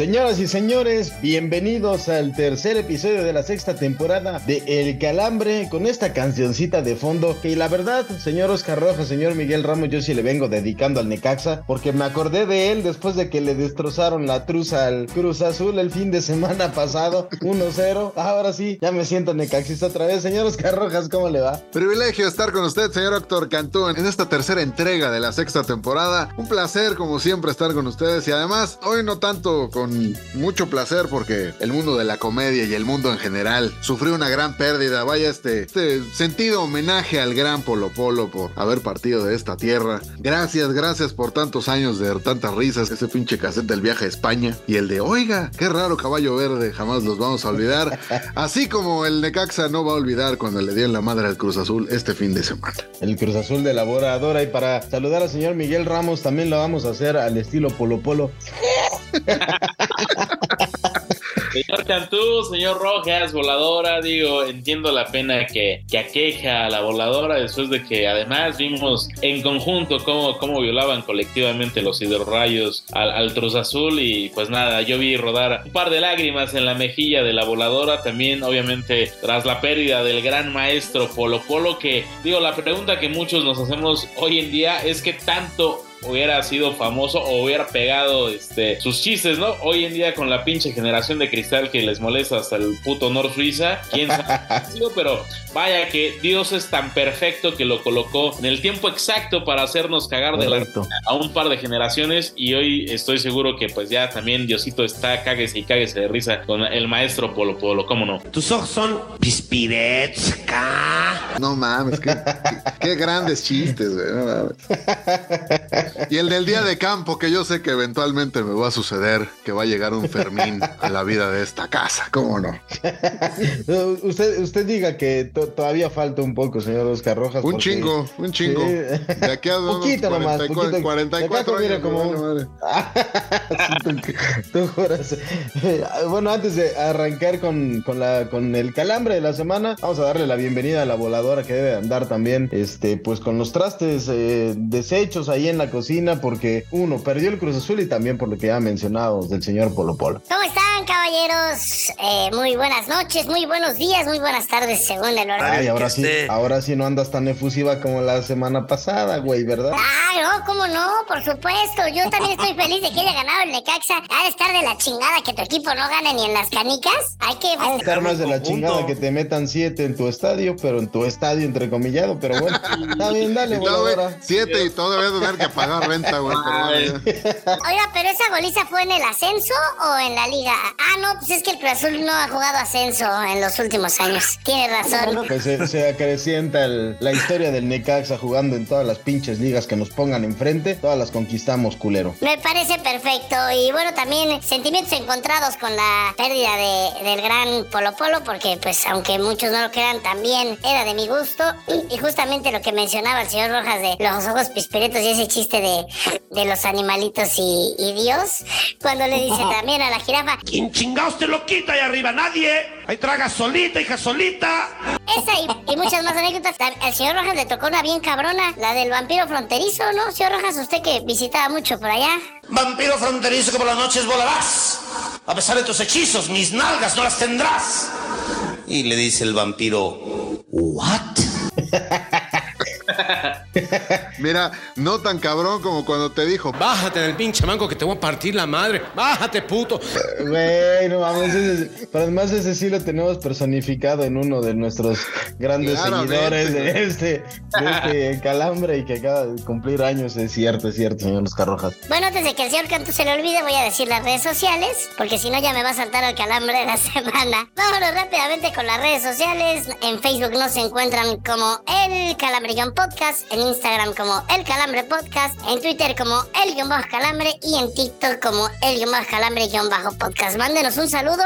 Señoras y señores, bienvenidos al tercer episodio de la sexta temporada de El Calambre con esta cancioncita de fondo que la verdad, señor Oscar Rojas, señor Miguel Ramos, yo sí le vengo dedicando al Necaxa porque me acordé de él después de que le destrozaron la truza al Cruz Azul el fin de semana pasado, 1-0. Ahora sí, ya me siento necaxista otra vez. Señor Oscar Rojas, ¿cómo le va? Privilegio estar con usted, señor Héctor Cantú, en esta tercera entrega de la sexta temporada. Un placer, como siempre, estar con ustedes y además, hoy no tanto con mucho placer porque el mundo de la comedia y el mundo en general sufrió una gran pérdida. Vaya este, este sentido homenaje al gran Polo Polo por haber partido de esta tierra. Gracias, gracias por tantos años de tantas risas. Ese pinche cassette del viaje a España y el de, oiga, qué raro caballo verde, jamás los vamos a olvidar. Así como el Necaxa no va a olvidar cuando le dio en la madre al Cruz Azul este fin de semana. El Cruz Azul de la Boradora y para saludar al señor Miguel Ramos también lo vamos a hacer al estilo Polo Polo. Señor Cantú, señor Rojas, voladora, digo, entiendo la pena que, que aqueja a la voladora después de que además vimos en conjunto cómo, cómo violaban colectivamente los hidrorrayos al, al Cruz Azul y pues nada, yo vi rodar un par de lágrimas en la mejilla de la voladora, también obviamente tras la pérdida del gran maestro Polo Polo, que digo, la pregunta que muchos nos hacemos hoy en día es que tanto hubiera sido famoso o hubiera pegado este, sus chistes, ¿no? Hoy en día con la pinche generación de cristal que les molesta hasta el puto Nor Suiza, quién sabe, pero vaya que Dios es tan perfecto que lo colocó en el tiempo exacto para hacernos cagar de la a un par de generaciones y hoy estoy seguro que pues ya también Diosito está cáguese y cáguese de risa con el maestro Polo Polo, ¿cómo no? Tus ojos son pispiretska. No mames, qué, qué- qué grandes chistes, güey. no mames. Y el del día de campo, que yo sé que eventualmente me va a suceder, que va a llegar un Fermín a la vida de esta casa, ¿cómo no? Usted, usted diga que to- todavía falta un poco, señor Oscar Rojas. Un porque- chingo, un chingo. Sí. De aquí a Poquito nomás, 44, poquito. 44 De acá, mira, años, como- madre. Tú- tú juras. Bueno, antes de arrancar con, con, la, con el calambre de la semana, vamos a darle la bienvenida a la voladora que debe andar también, este, pues con los trastes eh, deshechos ahí en la cocina, porque uno, perdió el Cruz Azul y también por lo que ya mencionado del señor Polo Polo. ¿Cómo están, caballeros? Eh, muy buenas noches, muy buenos días, muy buenas tardes, según el horario. Ay, ahora sí, ahora sí no andas tan efusiva como la semana pasada, güey, ¿verdad? Ah, no, ¿cómo no? Por supuesto. Yo también estoy feliz de que haya ganado el Necaxa. Ha de estar de la chingada que tu equipo no gane ni en las canicas. Hay que Ha de estar más de la chingada que te metan siete en tu estadio, pero en tu estadio entrecomillado, pero bueno, está bien, dale, Y todavía- voladora. siete y todavía tener que pagar renta, güey. Oiga, pero esa goliza fue en el ascenso o en la liga? Ah, no, pues es que el Cruz Azul no ha jugado ascenso en los últimos años. Tiene razón. Pues se, se acrecienta el- la historia del Necaxa jugando en todas las pinches ligas que nos pongan enfrente, todas las conquistamos, culero. Me parece perfecto. Y bueno, también sentimientos encontrados con la pérdida de- del gran Polo Polo, porque pues aunque muchos no lo crean, también era de mi gusto. Y justamente lo que mencionaba el señor Rojas de los ojos pispiretos y ese chiste de, de los animalitos y, y Dios, cuando le dice también a la jirafa, ¿Quién chingados te lo quita ahí arriba? Nadie. Ahí traga solita, hija solita. esa y, y muchas más anécdotas. Al señor Rojas le tocó una bien cabrona, la del vampiro fronterizo, ¿no? Señor Rojas, usted que visitaba mucho por allá. Vampiro fronterizo que por las noches volarás. A pesar de tus hechizos, mis nalgas no las tendrás. Y le dice el vampiro, ¿what? Mira, no tan cabrón como cuando te dijo, Bájate del pinche manco que te voy a partir la madre. Bájate, puto. Güey, no mames. ese- pero además ese sí lo tenemos personificado en uno de nuestros grandes Claramente, seguidores de este, de este calambre y que acaba de cumplir años. Es cierto, es cierto, señor Oscar Rojas. Bueno, antes de que el señor Cantu se le olvide, voy a decir las redes sociales, porque si no ya me va a saltar el calambre de la semana. Vámonos rápidamente con las redes sociales. En Facebook nos encuentran como El Calambre-Podcast, en Instagram como El Calambre Podcast, en Twitter como El Guión Bajo Calambre y en TikTok como El Guión Bajo Calambre Guión Bajo Podcast. Mándenos un saludo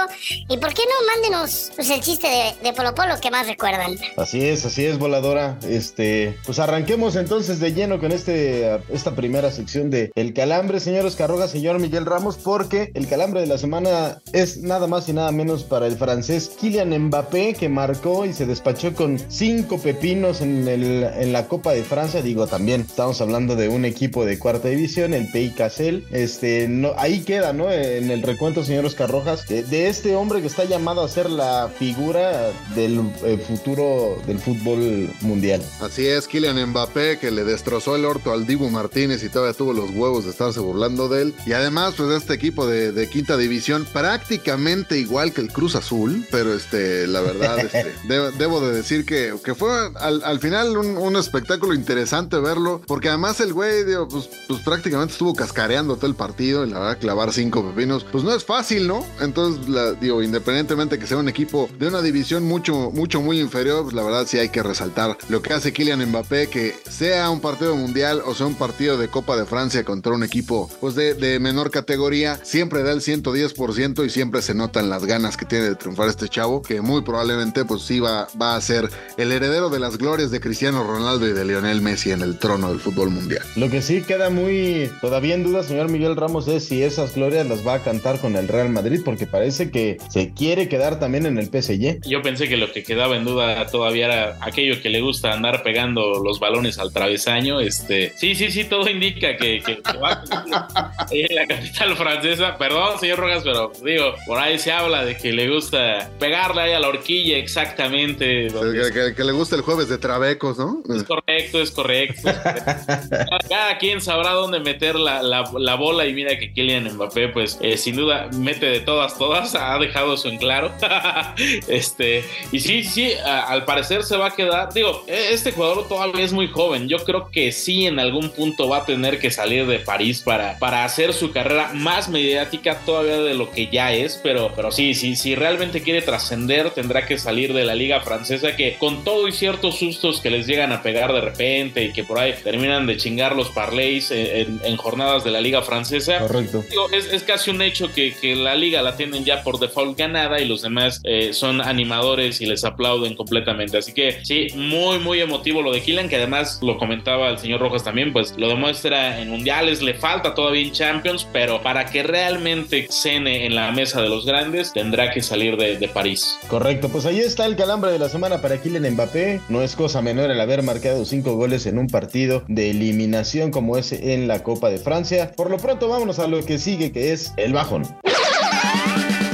y ¿por qué no mándenos pues, el chiste de, de Polo Polo que más recuerdan? Así es, así es, voladora. Este, pues arranquemos entonces de lleno con este, esta primera sección de El Calambre, señor Oscar Rojas, señor Miguel Ramos, porque el calambre de la semana es nada más y nada menos para el francés Kylian Mbappé, que marcó y se despachó con cinco pepinos en, el, la Copa de Francia. Digo, también estamos hablando de un equipo de cuarta división, el Pays Cassel. Este, no, ahí queda, ¿no? En el recuento, señor Oscar Rojas, de, de este hombre que está llamado a ser la figura del eh, futuro del fútbol mundial. Así es, Kylian Mbappé, que le destrozó el orto al Dibu Martínez y todavía tuvo los huevos de estarse burlando de él. Y además, pues este equipo de, de quinta división, prácticamente igual que el Cruz Azul, pero este, la verdad, este, de- debo de decir que, que fue al, al final un, un espectáculo interesante verlo, porque además el güey, digo, pues, pues prácticamente estuvo cascareando todo el partido y la verdad, clavar cinco pepinos, pues no es fácil, ¿no? Entonces, la- digo, independientemente que sea un equipo de una división mucho, mucho, muy inferior, pues la verdad sí hay que resaltar lo que hace Kylian Mbappé, que sea un partido mundial o sea un partido de Copa de Francia contra un equipo pues de, menor categoría, siempre da el 110% y siempre se notan las ganas que tiene de triunfar este chavo, que muy probablemente pues sí va, va a ser el heredero de las glorias de Cristiano Ronaldo y de Lionel Messi en el trono del fútbol mundial. Lo que sí queda muy todavía en duda, señor Miguel Ramos, es si esas glorias las va a cantar con el Real Madrid, porque parece que se quiere quedar también en el PSG. Yo pensé que lo que quedaba en duda todavía era aquello que le gusta andar pegando los balones al travesaño. Este, sí, sí, sí, todo indica que, que- que va a en la capital francesa. Perdón, señor Rojas, pero digo, por ahí se habla de que le gusta pegarle ahí a la horquilla exactamente. que- que le gusta el jueves de Trabecos, ¿no? Es correcto, es correcto. es correcto. Cada- quien sabrá dónde meter la, la- la bola y mira que Kylian Mbappé, pues eh, sin duda mete de todas, todas, ha dejado eso en claro. este, y sí, sí, a- al parecer se va a quedar, digo, eh, este jugador todavía es muy joven, yo creo que sí en algún punto va a tener que salir de París para, para hacer su carrera más mediática todavía de lo que ya es, pero, pero sí, sí, si realmente quiere trascender tendrá que salir de la liga francesa que con todo y ciertos sustos que les llegan a pegar de repente y que por ahí terminan de chingar los parlays en, en- en jornadas de la liga francesa. Correcto. Digo, es, es casi un hecho que, que la liga la tienen ya por default ganada y los demás eh, son animadores y les aplauden completamente. Así que sí, muy, muy emotivo lo de Kylian, que además lo comentaba el señor Rojas también, pues lo demuestra en mundiales, le falta todavía en Champions, pero para que realmente cene en la mesa de los grandes, tendrá que salir de, de París. Correcto, pues ahí está el calambre de la semana para Kylian Mbappé. No es cosa menor el haber marcado cinco goles en un partido de eliminación como ese en la Copa de Francia. Por lo pronto, vámonos a lo que sigue, que es el bajón.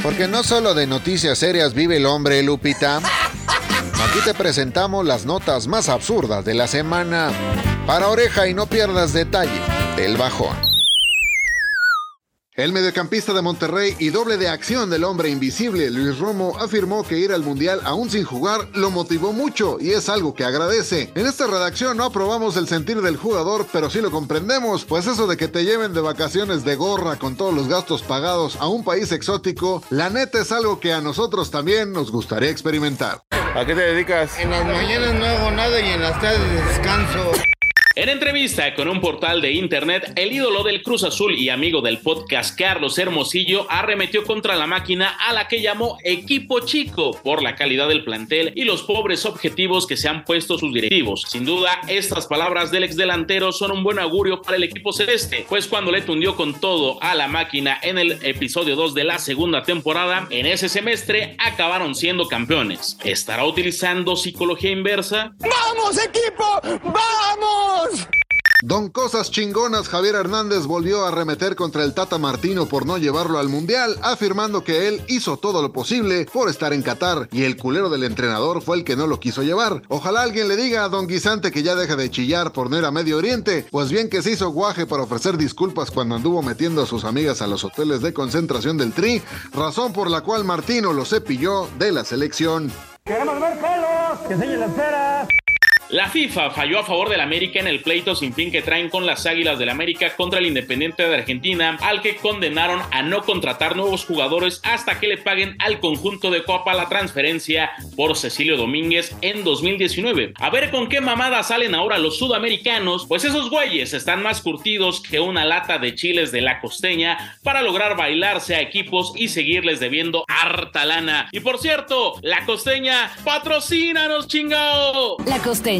Porque no solo de noticias serias vive el hombre, Lupita. Aquí te presentamos las notas más absurdas de la semana. Para oreja y no pierdas detalle del bajón. El mediocampista de Monterrey y doble de acción del hombre invisible, Luis Romo, afirmó que ir al Mundial aún sin jugar lo motivó mucho y es algo que agradece. En esta redacción no aprobamos el sentir del jugador, pero sí lo comprendemos, pues eso de que te lleven de vacaciones de gorra con todos los gastos pagados a un país exótico, la neta es algo que a nosotros también nos gustaría experimentar. ¿A qué te dedicas? En las mañanas no hago nada y en las tardes descanso. En entrevista con un portal de internet, el ídolo del Cruz Azul y amigo del podcast Carlos Hermosillo arremetió contra la máquina a la que llamó equipo chico por la calidad del plantel y los pobres objetivos que se han puesto sus directivos. Sin duda, estas palabras del exdelantero son un buen augurio para el equipo celeste, pues cuando le tundió con todo a la máquina en el episodio 2 de la segunda temporada, en ese semestre acabaron siendo campeones. ¿Estará utilizando psicología inversa? ¡Vamos, equipo! ¡Vamos! Don Cosas Chingonas Javier Hernández volvió a arremeter contra el Tata Martino por no llevarlo al Mundial, afirmando que él hizo todo lo posible por estar en Qatar y el culero del entrenador fue el que no lo quiso llevar. Ojalá alguien le diga a Don Guisante que ya deje de chillar por no ir a Medio Oriente, pues bien que se hizo guaje para ofrecer disculpas cuando anduvo metiendo a sus amigas a los hoteles de concentración del Tri, razón por la cual Martino lo cepilló de la selección. Queremos ver pelos, que enseñen las peras. La FIFA falló a favor del América en el pleito sin fin que traen con las Águilas del América contra el Independiente de Argentina, al que condenaron a no contratar nuevos jugadores hasta que le paguen al conjunto de Copa la transferencia por Cecilio Domínguez en 2019. A ver con qué mamada salen ahora los sudamericanos, pues esos güeyes están más curtidos que una lata de chiles de la costeña para lograr bailarse a equipos y seguirles debiendo harta lana. Y por cierto, la costeña, patrocínanos, chingao. La costeña,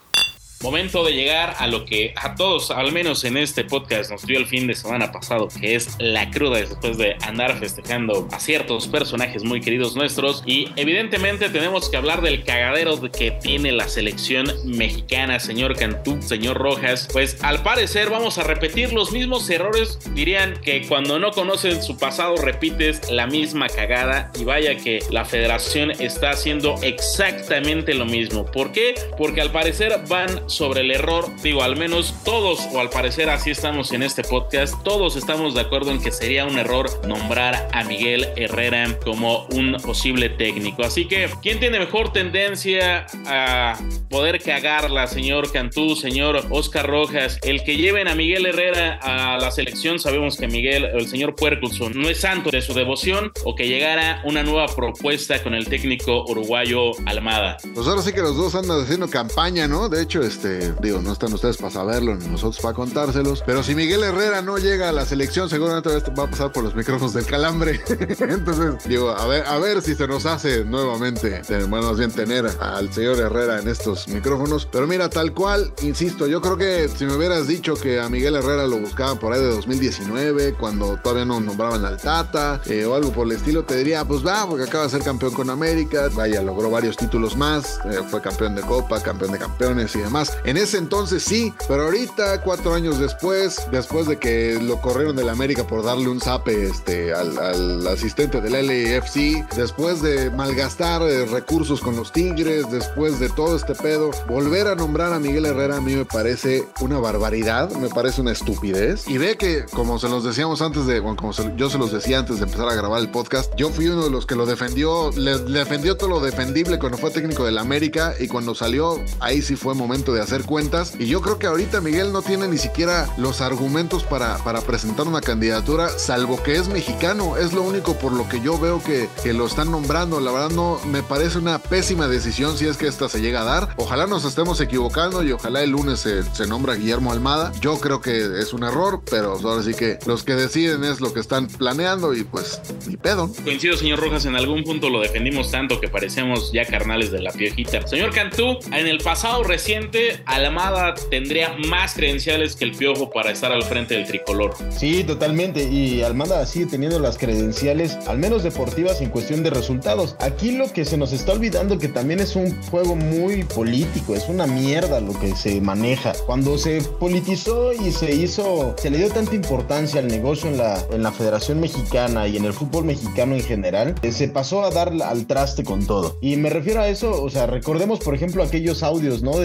Momento de llegar a lo que a todos, al menos en este podcast, nos dio el fin de semana pasado, que es la cruda después de andar festejando a ciertos personajes muy queridos nuestros. Y evidentemente tenemos que hablar del cagadero que tiene la selección mexicana, señor Cantú, señor Rojas. Pues al parecer vamos a repetir los mismos errores. Dirían que cuando no conocen su pasado repites la misma cagada. Y vaya que la federación está haciendo exactamente lo mismo. ¿Por qué? Porque al parecer van sobre el error. Digo, al menos todos, o al parecer así estamos en este podcast, todos estamos de acuerdo en que sería un error nombrar a Miguel Herrera como un posible técnico. Así que, ¿quién tiene mejor tendencia a poder cagarla, señor Cantú, señor Oscar Rojas? El que lleven a Miguel Herrera a la selección, sabemos que Miguel, el señor Puerculson, no es santo de su devoción, o que llegara una nueva propuesta con el técnico uruguayo Almada. Pues ahora sí que los dos andan haciendo campaña, ¿no? De hecho, este, digo, no están ustedes para saberlo ni nosotros para contárselos. Pero si Miguel Herrera no llega a la selección, seguramente va a pasar por los micrófonos del calambre. Entonces, digo, a ver, a ver si se nos hace nuevamente, bueno, más bien tener al señor Herrera en estos micrófonos. Pero mira, tal cual, insisto, yo creo que si me hubieras dicho que a Miguel Herrera lo buscaban por ahí de 2019, cuando todavía no nombraban al Tata, eh, o algo por el estilo, te diría, pues va, porque acaba de ser campeón con América, vaya, logró varios títulos más, eh, fue campeón de Copa, campeón de campeones y demás. En ese entonces sí, pero ahorita, cuatro años después, después de que lo corrieron del América por darle un zape este, al, asistente del LAFC, después de malgastar eh, recursos con los Tigres, después de todo este pedo, volver a nombrar a Miguel Herrera a mí me parece una barbaridad, me parece una estupidez. Y ve que, como se los decíamos antes de, bueno, como yo se los decía antes de empezar a grabar el podcast, yo fui uno de los que lo defendió, le, le defendió todo lo defendible cuando fue técnico del América y cuando salió, ahí sí fue momento de hacer cuentas. Y yo creo que ahorita Miguel no tiene ni siquiera los argumentos para, para presentar una candidatura, salvo que es mexicano. Es lo único por lo que yo veo que, que lo están nombrando. La verdad no me parece una pésima decisión si es que esta se llega a dar. Ojalá nos estemos equivocando y ojalá el lunes se, se nombra Guillermo Almada. Yo creo que es un error, pero ahora sí que los que deciden es lo que están planeando y pues ni pedo. Coincido, señor Rojas, en algún punto lo defendimos tanto que parecemos ya carnales de la piojita. Señor Cantú, en el pasado reciente, Almada tendría más credenciales que el piojo para estar al frente del tricolor. Sí, totalmente. Y Almada sigue teniendo las credenciales, al menos deportivas, en cuestión de resultados. Aquí lo que se nos está olvidando que también es un juego muy político, es una mierda lo que se maneja. Cuando se politizó y se hizo, se le dio tanta importancia al negocio en la, en la Federación Mexicana y en el fútbol mexicano en general, eh, se pasó a dar al traste con todo. Y me refiero a eso, o sea, recordemos por ejemplo aquellos audios, ¿no?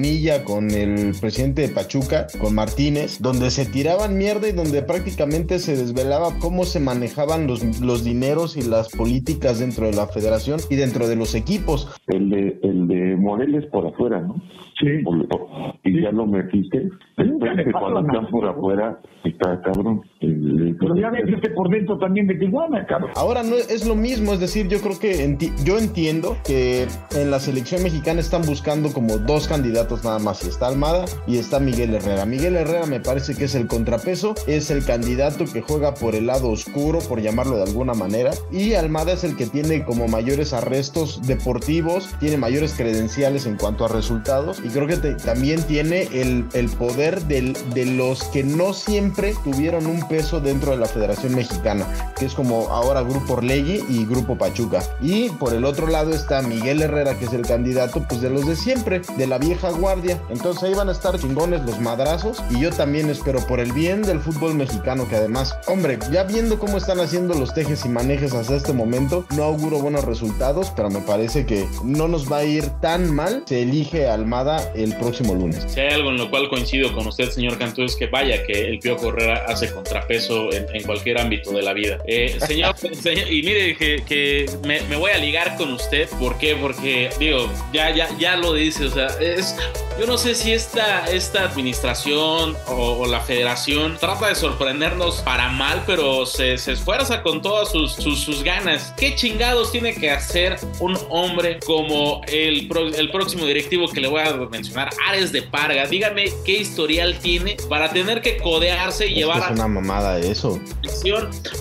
Bonilla con el presidente de Pachuca, con Martínez, donde se tiraban mierda y donde prácticamente se desvelaba cómo se manejaban los, los dineros y las políticas dentro de la federación y dentro de los equipos. El de, el de Moreles por afuera, ¿no? Sí. Y ya lo metiste. Suerte que cuando están por afuera está cabrón. Pero ya ves que por dentro también de Tijuana, cabrón. Ahora no es lo mismo, es decir, yo creo que enti- yo entiendo que en la selección mexicana están buscando como dos candidatos nada más. Está Almada y está Miguel Herrera. Miguel Herrera me parece que es el contrapeso, es el candidato que juega por el lado oscuro, por llamarlo de alguna manera. Y Almada es el que tiene como mayores arrestos deportivos, tiene mayores credenciales en cuanto a resultados. Y creo que también tiene el, el poder del- de los que no siempre tuvieron un peso dentro de la Federación Mexicana, que es como ahora Grupo Orlegui y Grupo Pachuca. Y por el otro lado está Miguel Herrera, que es el candidato pues de los de siempre, de la vieja guardia. Entonces ahí van a estar chingones los madrazos y yo también espero por el bien del fútbol mexicano que además, hombre, ya viendo cómo están haciendo los tejes y manejes hasta este momento, no auguro buenos resultados, pero me parece que no nos va a ir tan mal. Se elige Almada el próximo lunes. Si hay algo en lo cual coincido con usted, señor Cantú, es que vaya que el Pío Correra hace contrapeso en, en cualquier ámbito de la vida. Eh, señor, señor- y mire que, que me, me voy a ligar con usted. ¿Por qué? Porque, digo, ya, ya, ya lo dice, o sea, es... Yo no sé si esta, esta administración o, o la federación trata de sorprendernos para mal, pero se, se esfuerza con todas sus, sus, sus ganas. ¿Qué chingados tiene que hacer un hombre como el, pro- el próximo directivo que le voy a mencionar, Ares de Parga? Dígame qué historial tiene para tener que codearse y Es que llevar es una mamada eso.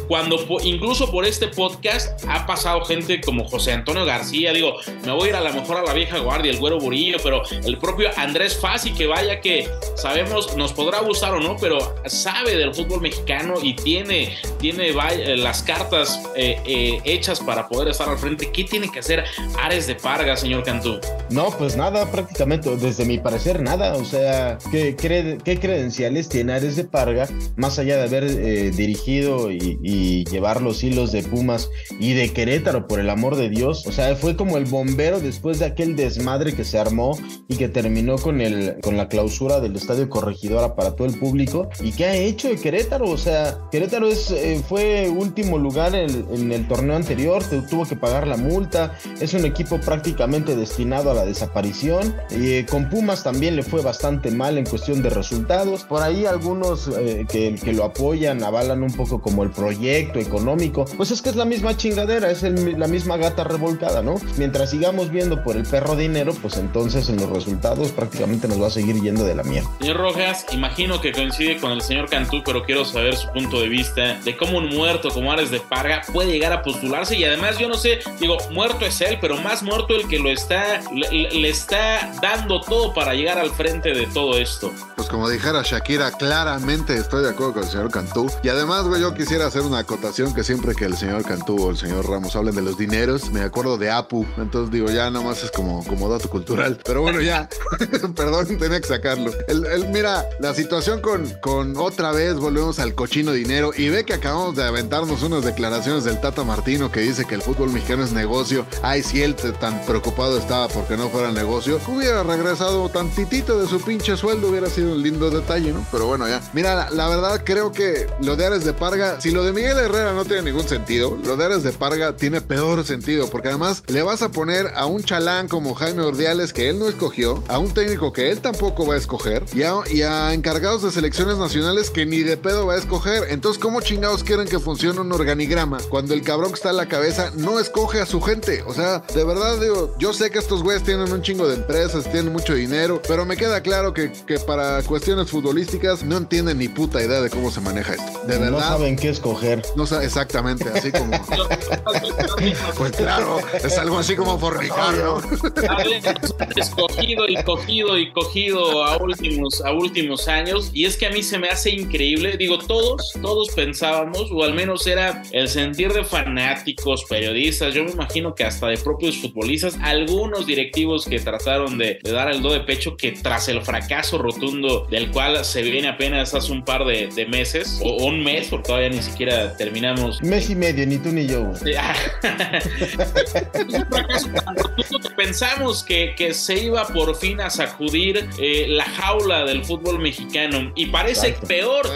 cuando incluso por este podcast ha pasado gente como José Antonio García, digo, me voy a ir a lo mejor a la vieja guardia, el güero Burillo, pero el propio Andrés Fassi, que vaya que sabemos, nos podrá gustar o no, pero sabe del fútbol mexicano y tiene, tiene eh, las cartas eh, eh, hechas para poder estar al frente. ¿Qué tiene que hacer Ares de Parga, señor Cantú? No, pues nada, prácticamente, desde mi parecer, nada. O sea, ¿qué, cre- qué credenciales tiene Ares de Parga, más allá de haber dirigido y, y llevar los hilos de Pumas y de Querétaro, por el amor de Dios? O sea, fue como el bombero después de aquel desmadre que se armó y que terminó con, el, con la clausura del Estadio Corregidora para todo el público. ¿Y qué ha hecho de Querétaro? O sea, Querétaro es, eh, fue último lugar en, el torneo anterior, te- tuvo que pagar la multa, es un equipo prácticamente destinado a la desaparición. Eh, con Pumas también le fue bastante mal en cuestión de resultados. Por ahí algunos eh, que, lo apoyan, avalan un poco como el proyecto económico. Pues es que es la misma chingadera, es la misma gata revolcada, ¿no? Mientras sigamos viendo por el perro dinero, pues entonces en los resultados prácticamente nos va a seguir yendo de la mierda. Señor Rojas, imagino que coincide con el señor Cantú, pero quiero saber su punto de vista de cómo un muerto como Ares de Parga puede llegar a postularse y además yo no sé, digo, muerto es él, pero más muerto el que lo está, le, está dando todo para llegar al frente de todo esto. Pues como dijera Shakira, claramente estoy de acuerdo con el señor Cantú. Y además, güey, yo quisiera hacer una acotación que siempre que el señor Cantú o el señor Ramos hablen de los dineros, me acuerdo de Apu. Entonces digo, ya nada más es como, como dato cultural. Pero bueno, ya. Perdón, tenía que sacarlo. El, mira, la situación con, con otra vez volvemos al cochino dinero y ve que acabamos de aventarnos unas declaraciones del Tata Martino que dice que el fútbol mexicano es negocio. Ay, si él tan preocupado estaba porque no fuera negocio, hubiera regresado tantitito de su pinche sueldo, hubiera sido un lindo detalle, ¿no? Pero bueno, ya. Mira, la, la verdad creo que lo de Ares de Parga, si lo de Miguel Herrera no tiene ningún sentido, lo de Ares de Parga tiene peor sentido, porque además le vas a poner a un chalán como Jaime Ordiales que él no escogió, a un técnico que él tampoco va a escoger, y a, y a encargados de selecciones nacionales que ni de pedo va a escoger. Entonces, ¿cómo chingados quieren que funcione un organigrama cuando el cabrón que está a la cabeza no escoge a su gente? O sea, de verdad digo, yo sé que estos güeyes tienen un chingo de empresas, tienen mucho dinero, pero me queda claro que, que para cuestiones futbolísticas no entienden ni puta idea de cómo se maneja esto. De verdad. No saben qué escoger. No sa- exactamente, así como. pues claro, es algo así como fornicar, ¿no? escogido y cogido y cogido a últimos, a últimos años. Y es que a mí se me hace increíble. Digo, todos, todos pensábamos, o al menos era el sentir de fanáticos, periodistas, yo me imagino que hasta de propios futbolistas, algunos directivos que trataron de, de dar el do de pecho que tras el fracaso rotundo del cual se viene apenas hace un par de, de meses, o, o un mes, porque todavía ni siquiera terminamos Mes y medio, ni tú ni yo. güey. es un fracaso tan rotundo que pensamos que, que se iba por fin a sacudir eh, la jaula del fútbol mexicano y parece Exacto. peor.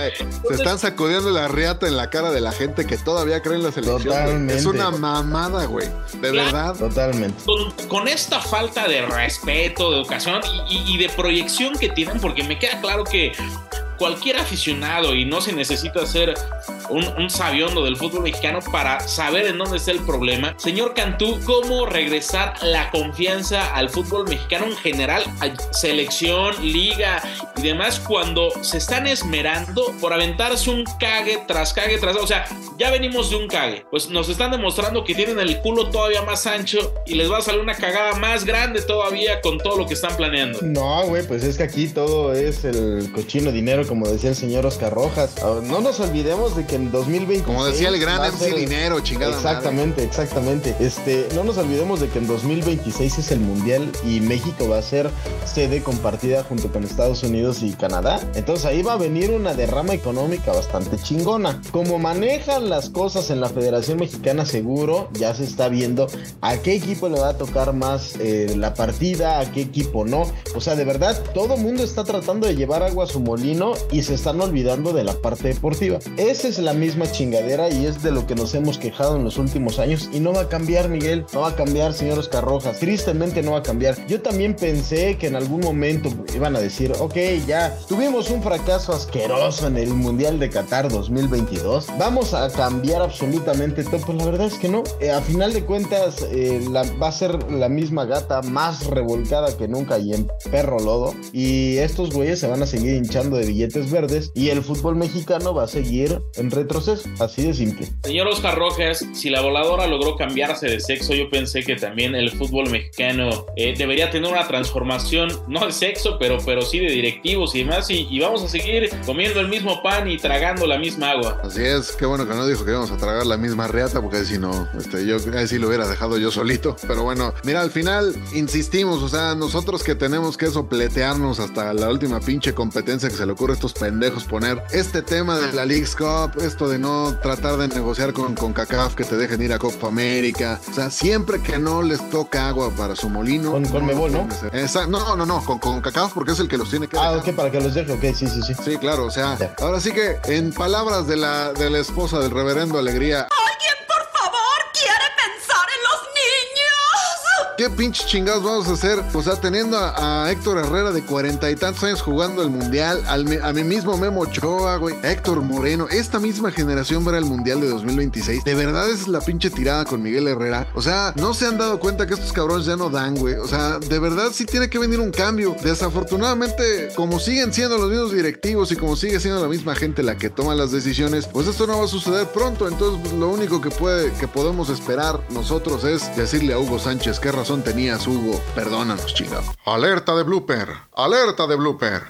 Se están sacudiendo la riata en la cara de la gente que todavía cree en la selección. Totalmente. Es una mamada, güey. De Claro. verdad. Totalmente. Con, con esta falta de respeto, de educación y, y- y de proyección que tienen, porque me queda claro que cualquier aficionado y no se necesita ser un, un sabiondo del fútbol mexicano para saber en dónde está el problema. Señor Cantú, ¿cómo regresar la confianza al fútbol mexicano en general, a selección, liga y demás, cuando se están esmerando por aventarse un cague tras cague tras... O sea, ya venimos de un cague. Pues nos están demostrando que tienen el culo todavía más ancho y les va a salir una cagada más grande todavía con todo lo que están planeando. No, güey, pues es que aquí todo es el cochino dinero, como decía el señor Oscar Rojas. Ah, No nos olvidemos de que en 2020. Como decía el gran MC Dinero, chingada Exactamente, exactamente. Este, no nos olvidemos de que en 2026 es el Mundial y México va a ser sede compartida junto con Estados Unidos y Canadá. Entonces ahí va a venir una derrama económica bastante chingona. Como manejan las cosas en la Federación Mexicana, seguro ya se está viendo a qué equipo le va a tocar más eh, la partida, a qué equipo no. O sea, de verdad, todo mundo está tratando de llevar agua a su molino y se están olvidando de la parte deportiva. Esa es la misma chingadera y es de lo que nos hemos quejado en los últimos años y no va a cambiar, Miguel. No va a cambiar, señor Oscar Rojas. Tristemente no va a cambiar. Yo también pensé que en algún momento iban a decir, ok, ya tuvimos un fracaso asqueroso en el Mundial de Qatar 2022. Vamos a cambiar absolutamente todo. Pues la verdad es que no. Eh, a final de cuentas, eh, va a ser la misma gata más revolcada que nunca y en perro lodo. Y estos güeyes se van a seguir hinchando de billetes verdes y el fútbol mexicano va a seguir en retroceso. Así de simple. Señor Oscar Rojas, si la voladora logró cambiarse de sexo, yo pensé que también el fútbol mexicano eh, debería tener una transformación, no de sexo, pero, pero sí de directivos y demás, y, y vamos a seguir comiendo el mismo pan y tragando la misma agua. Así es, qué bueno que no dijo que íbamos a tragar la misma reata, porque si no, este, yo sí lo hubiera dejado yo solito. Pero bueno, mira, al final insistimos, o sea, nosotros que tenemos que sopletearnos hasta la última pinche competencia que se le ocurre a estos pendejos poner este tema de la League's Cup, esto de no tratar de negociar con, con CACAF que te dejen ir a Copa América, o sea, siempre que no les toca agua para su molino. Con, con Mebol, ¿no? Esa- no, no, no, con, con CACAF porque es el que los tiene que Ah, dejar. ok, para que los deje, ok, sí, sí, sí. Sí, claro, o sea, ahora sí que en palabras de la, de la esposa del reverendo Alegría, ¿Alguien, por favor, quiere pensar en los niños? ¿Qué pinches chingados vamos a hacer? O sea, teniendo a, Héctor Herrera de cuarenta y tantos años jugando el Mundial, a mi mismo Memo Ochoa, güey, Héctor Moreno, esta misma generación verá el Mundial de 2026. De verdad es la pinche tirada con Miguel Herrera. O sea, no se han dado cuenta que estos cabrones ya no dan, güey. O sea, de verdad sí tiene que venir un cambio. Desafortunadamente, como siguen siendo los mismos directivos y como sigue siendo la misma gente la que toma las decisiones, pues esto no va a suceder pronto. Entonces, lo único que puede, que podemos esperar nosotros es decirle a Hugo Sánchez qué razón tenías, Hugo. Perdónanos, chingado. Alerta de blooper, alerta de blooper.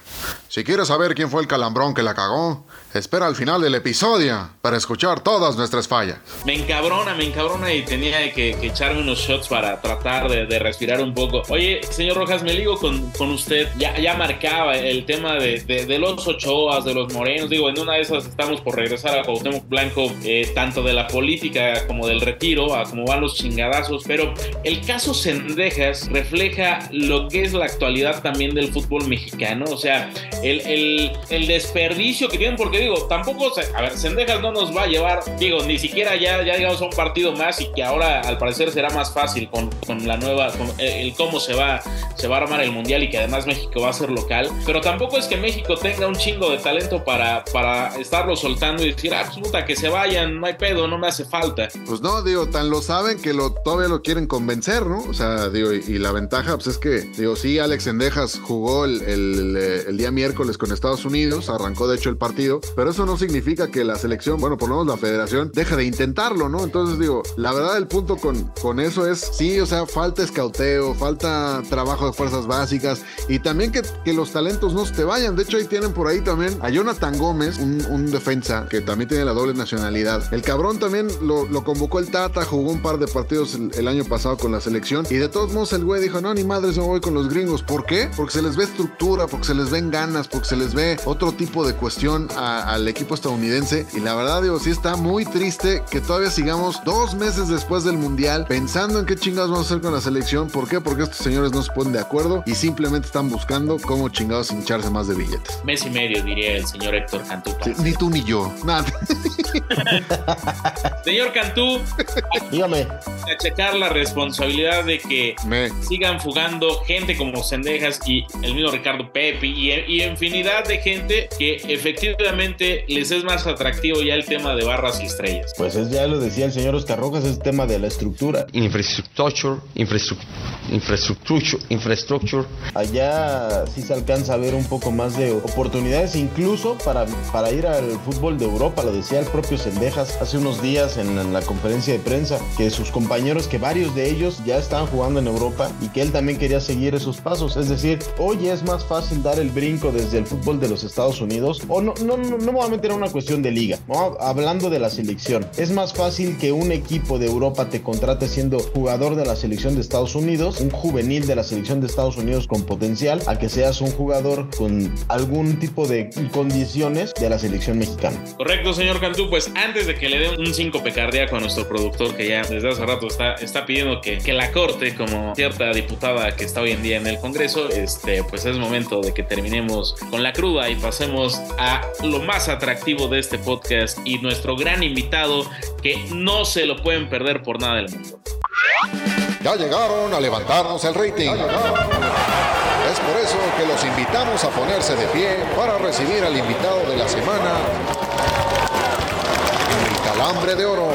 Si quieres saber quién fue el calambrón que la cagó, espera al final del episodio para escuchar todas nuestras fallas. Me encabrona, me encabrona y tenía que, que echarme unos shots para tratar de, de respirar un poco. Oye, señor Rojas, me ligo con, con usted. Ya, ya marcaba el tema de, de- de los Ochoas, de los Morenos. Digo, en una de esas estamos por regresar a Cuauhtémoc Blanco, eh, tanto de la política como del retiro, a cómo van los chingadazos. Pero el caso Cendejas refleja lo que es la actualidad también del fútbol mexicano. O sea, el, el- el desperdicio que tienen, porque digo, tampoco, a ver, Cendejas no nos va a llevar, digo, ni siquiera ya, ya llegamos a un partido más y que ahora al parecer será más fácil con, con la nueva, con el, el cómo se va, se va a armar el mundial y que además México va a ser local. Pero tampoco es que México tenga un chingo de talento para, para estarlo soltando y decir, ah, pues, puta, que se vayan, no hay pedo, no me hace falta. Pues no, digo, tan lo saben que lo, todavía lo quieren convencer, ¿no? O sea, digo, y, la ventaja, pues es que, digo, sí, Alex Endejas jugó el, el, eh, el día miércoles con Estados Unidos, arrancó de hecho el partido, pero eso no significa que la selección, bueno, por lo menos la federación, deje de intentarlo, ¿no? Entonces, digo, la verdad, el punto con, con eso es, sí, o sea, falta escauteo, falta trabajo de fuerzas básicas y también que, que los talentos no se te vayan. De hecho, ahí tienen por ahí también a Jonathan Gómez, un, un defensa que también tiene la doble nacionalidad. El cabrón también lo, lo convocó el Tata, jugó un par de partidos el, año pasado con la selección y de todos modos el güey dijo, no, ni madres, me voy con los gringos. ¿Por qué? Porque se les ve estructura, porque se les ven ganas, porque se les ve otro tipo de cuestión a- al equipo estadounidense. Y la verdad, digo, sí está muy triste que todavía sigamos dos meses después del Mundial pensando en qué chingados vamos a hacer con la selección. ¿Por qué? Porque estos señores no se ponen de acuerdo y simplemente están buscando cómo chingados hincharse más de billetes. Mes y medio, diría el señor Héctor Cantú. Sí, ni tú ni yo. Nada. Señor Cantú, dígame. A checar la responsabilidad de que sigan fugando gente como Sendejas y el mismo Ricardo Pepe y, y, infinidad de gente que efectivamente les es más atractivo ya el tema de barras y estrellas. Pues es, ya lo decía el señor Oscar Rojas, es el tema de la estructura. Infrastructure, infrastructure, infrastructure. Allá sí se alcanza a ver un poco más de oportunidades, incluso para, para ir al fútbol de Europa, lo decía el propio Sendejas hace unos días en, la conferencia de prensa, que sus compañeros, que varios de ellos ya estaban jugando en Europa y que él también quería seguir esos pasos. Es decir, hoy es más fácil dar el brinco desde el fútbol de los Estados Unidos, o no, no, no, no me voy a meter una cuestión de liga, hablando de la selección. Es más fácil que un equipo de Europa te contrate siendo jugador de la selección de Estados Unidos, un juvenil de la selección de Estados Unidos con potencial, a que seas un jugador con algún tipo de condiciones de la selección mexicana. Correcto, señor Cantú. Pues antes de que le den un 5 cardíaco a nuestro productor, que ya desde hace rato está, está pidiendo que, que la corte, como cierta diputada que está hoy en día en el Congreso, este, pues es momento de que terminemos con la cruda y pasemos a lo más atractivo de este podcast y nuestro gran invitado que no se lo pueden perder por nada del mundo. Ya llegaron a levantarnos el rating. Es por eso que los invitamos a ponerse de pie para recibir al invitado de la semana, el calambre de oro.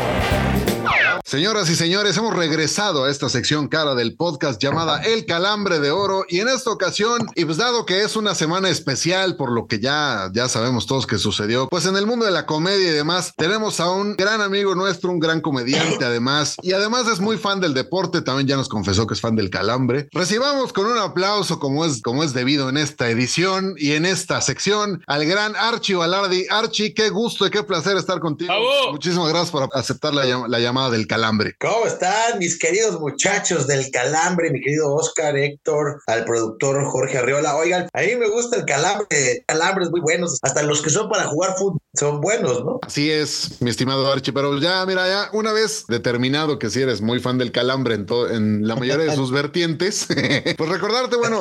Señoras y señores, hemos regresado a esta sección cara del podcast llamada El Calambre de Oro y en esta ocasión, y pues dado que es una semana especial por lo que ya, ya sabemos todos que sucedió, pues en el mundo de la comedia y demás, tenemos a un gran amigo nuestro, un gran comediante además, y además es muy fan del deporte, también ya nos confesó que es fan del calambre. Recibamos con un aplauso como es, como es debido en esta edición y en esta sección al gran Archie Balardi. Archie, qué gusto y qué placer estar contigo. Muchísimas gracias por aceptar la, la llamada del calambre. ¿Cómo están mis queridos muchachos del Calambre? Mi querido Oscar, Héctor, al productor Jorge Arriola. Oigan, a mí me gusta el Calambre, Calambres muy buenos, hasta los que son para jugar fútbol son buenos, ¿no? Así es, mi estimado Archie, pero ya, mira, ya una vez determinado que si eres muy fan del Calambre en, en la mayoría de sus vertientes, pues recordarte, bueno,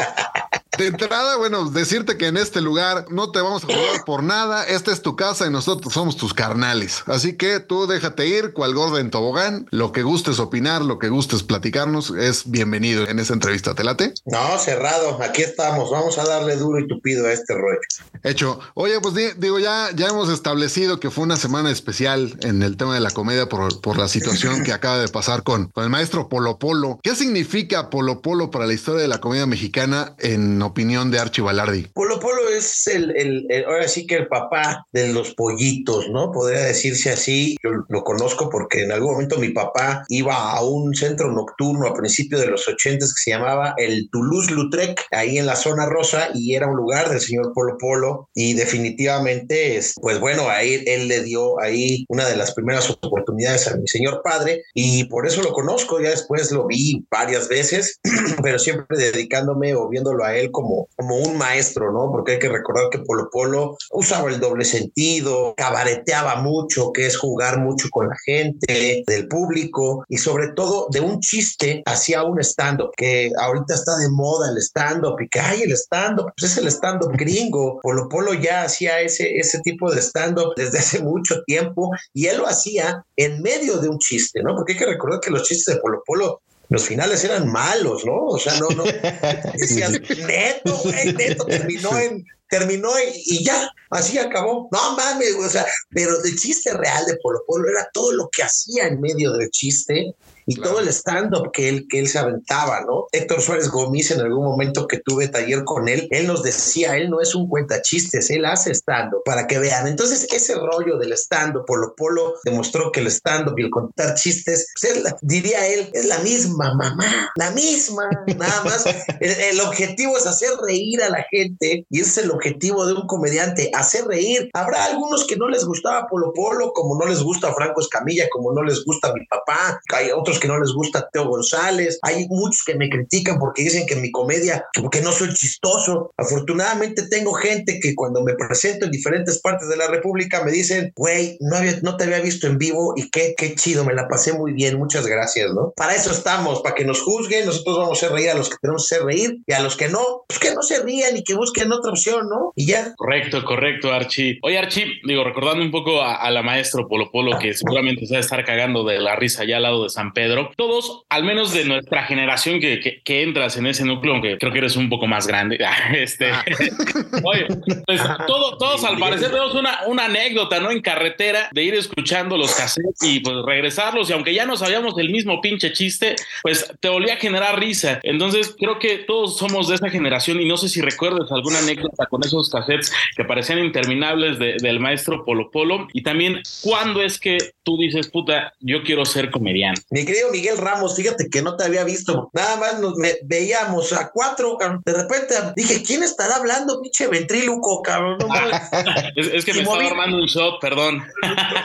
de entrada, bueno, decirte que en este lugar no te vamos a jugar por nada. Esta es tu casa y nosotros somos tus carnales. Así que tú déjate ir, cual gorda en tobogán. Lo que gustes opinar, lo que gustes platicarnos, es bienvenido en esa entrevista. ¿Te late? No, cerrado. Aquí estamos. Vamos a darle duro y tupido a este rollo. Hecho. Oye, pues digo, ya, ya hemos establecido que fue una semana especial en el tema de la comedia por, por la situación que acaba de pasar con, con el maestro Polo Polo. ¿Qué significa Polo Polo para la historia de la comedia mexicana en opinión de Archie Balardi? Polo Polo es el, ahora sí que el papá de los pollitos, ¿no? Podría decirse así. Yo lo conozco porque en algún momento mi papá iba a un centro nocturno a principios de los ochentas que se llamaba el Toulouse-Lautrec, ahí en la zona rosa, y era un lugar del señor Polo Polo. Y definitivamente, es, pues bueno, ahí él le dio ahí una de las primeras oportunidades a mi señor padre, y por eso lo conozco. Ya después lo vi varias veces, pero siempre dedicándome o viéndolo a él como, como un maestro, ¿no? Porque hay que recordar que Polo Polo usaba el doble sentido, cabareteaba mucho, que es jugar mucho con la gente, del público y sobre todo de un chiste hacia un stand-up, que ahorita está de moda el stand-up y que hay el stand-up, pues es el stand-up gringo. Polo Polo ya hacía ese, ese tipo de stand-up desde hace mucho tiempo y él lo hacía en medio de un chiste, ¿no? Porque hay que recordar que los chistes de Polo Polo los finales eran malos, ¿no? O sea, no, no. Decías, neto, güey, neto, terminó en, terminó y, ya, así acabó. No mames, o sea, pero el chiste real de Polo Polo era todo lo que hacía en medio del chiste y todo el stand-up que él, que él se aventaba, ¿no? Héctor Suárez Gómez, en algún momento que tuve taller con él, él nos decía, él no es un cuenta chistes, él hace stand-up para que vean. Entonces, ese rollo del stand-up, Polo Polo demostró que el stand-up y el contar chistes, pues diría él, es la misma mamá, la misma, nada más. el, objetivo es hacer reír a la gente y ese es el objetivo de un comediante, hacer reír. Habrá algunos que no les gustaba Polo Polo, como no les gusta Franco Escamilla, como no les gusta mi papá, hay otros otros que no les gusta Teo González, hay muchos que me critican porque dicen que mi comedia, que no soy chistoso. Afortunadamente tengo gente que cuando me presento en diferentes partes de la República me dicen, güey, no, había, no te había visto en vivo y qué, qué chido, me la pasé muy bien, muchas gracias, ¿no? Para eso estamos, para que nos juzguen, nosotros vamos a hacer reír a los que tenemos que hacer reír y a los que no, pues que no se rían y que busquen otra opción, ¿no? Y ya. Correcto, correcto, Archie. Oye, Archie, digo, recordando un poco a, la maestro Polo Polo, que seguramente se va a estar cagando de la risa allá al lado de San Pedro, todos, al menos de nuestra generación que, que, entras en ese núcleo, aunque creo que eres un poco más grande, este, ah. oye, pues todos al parecer tenemos una, una anécdota, ¿no? En carretera de ir escuchando los cassettes y pues regresarlos, y aunque ya no sabíamos el mismo pinche chiste, pues te volvía a generar risa. Entonces, creo que todos somos de esa generación y no sé si recuerdas alguna anécdota con esos cassettes que parecían interminables del maestro Polo Polo y también cuándo es que tú dices, puta, yo quiero ser comediante. Mi querido Miguel Ramos, fíjate que no te había visto, nada más nos veíamos a cuatro, de repente dije, ¿quién estará hablando, pinche ventríluco, cabrón? es, que me estaba armando un shot, perdón.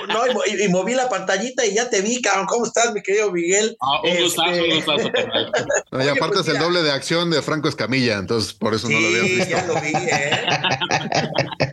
no, y, moví la pantallita y ya te vi, cabrón, ¿cómo estás, mi querido Miguel? Ah, un gustazo, un este, gustazo. y aparte pues es el doble de acción de Franco Escamilla, entonces por eso no lo habías visto. ya lo vi, ¿eh?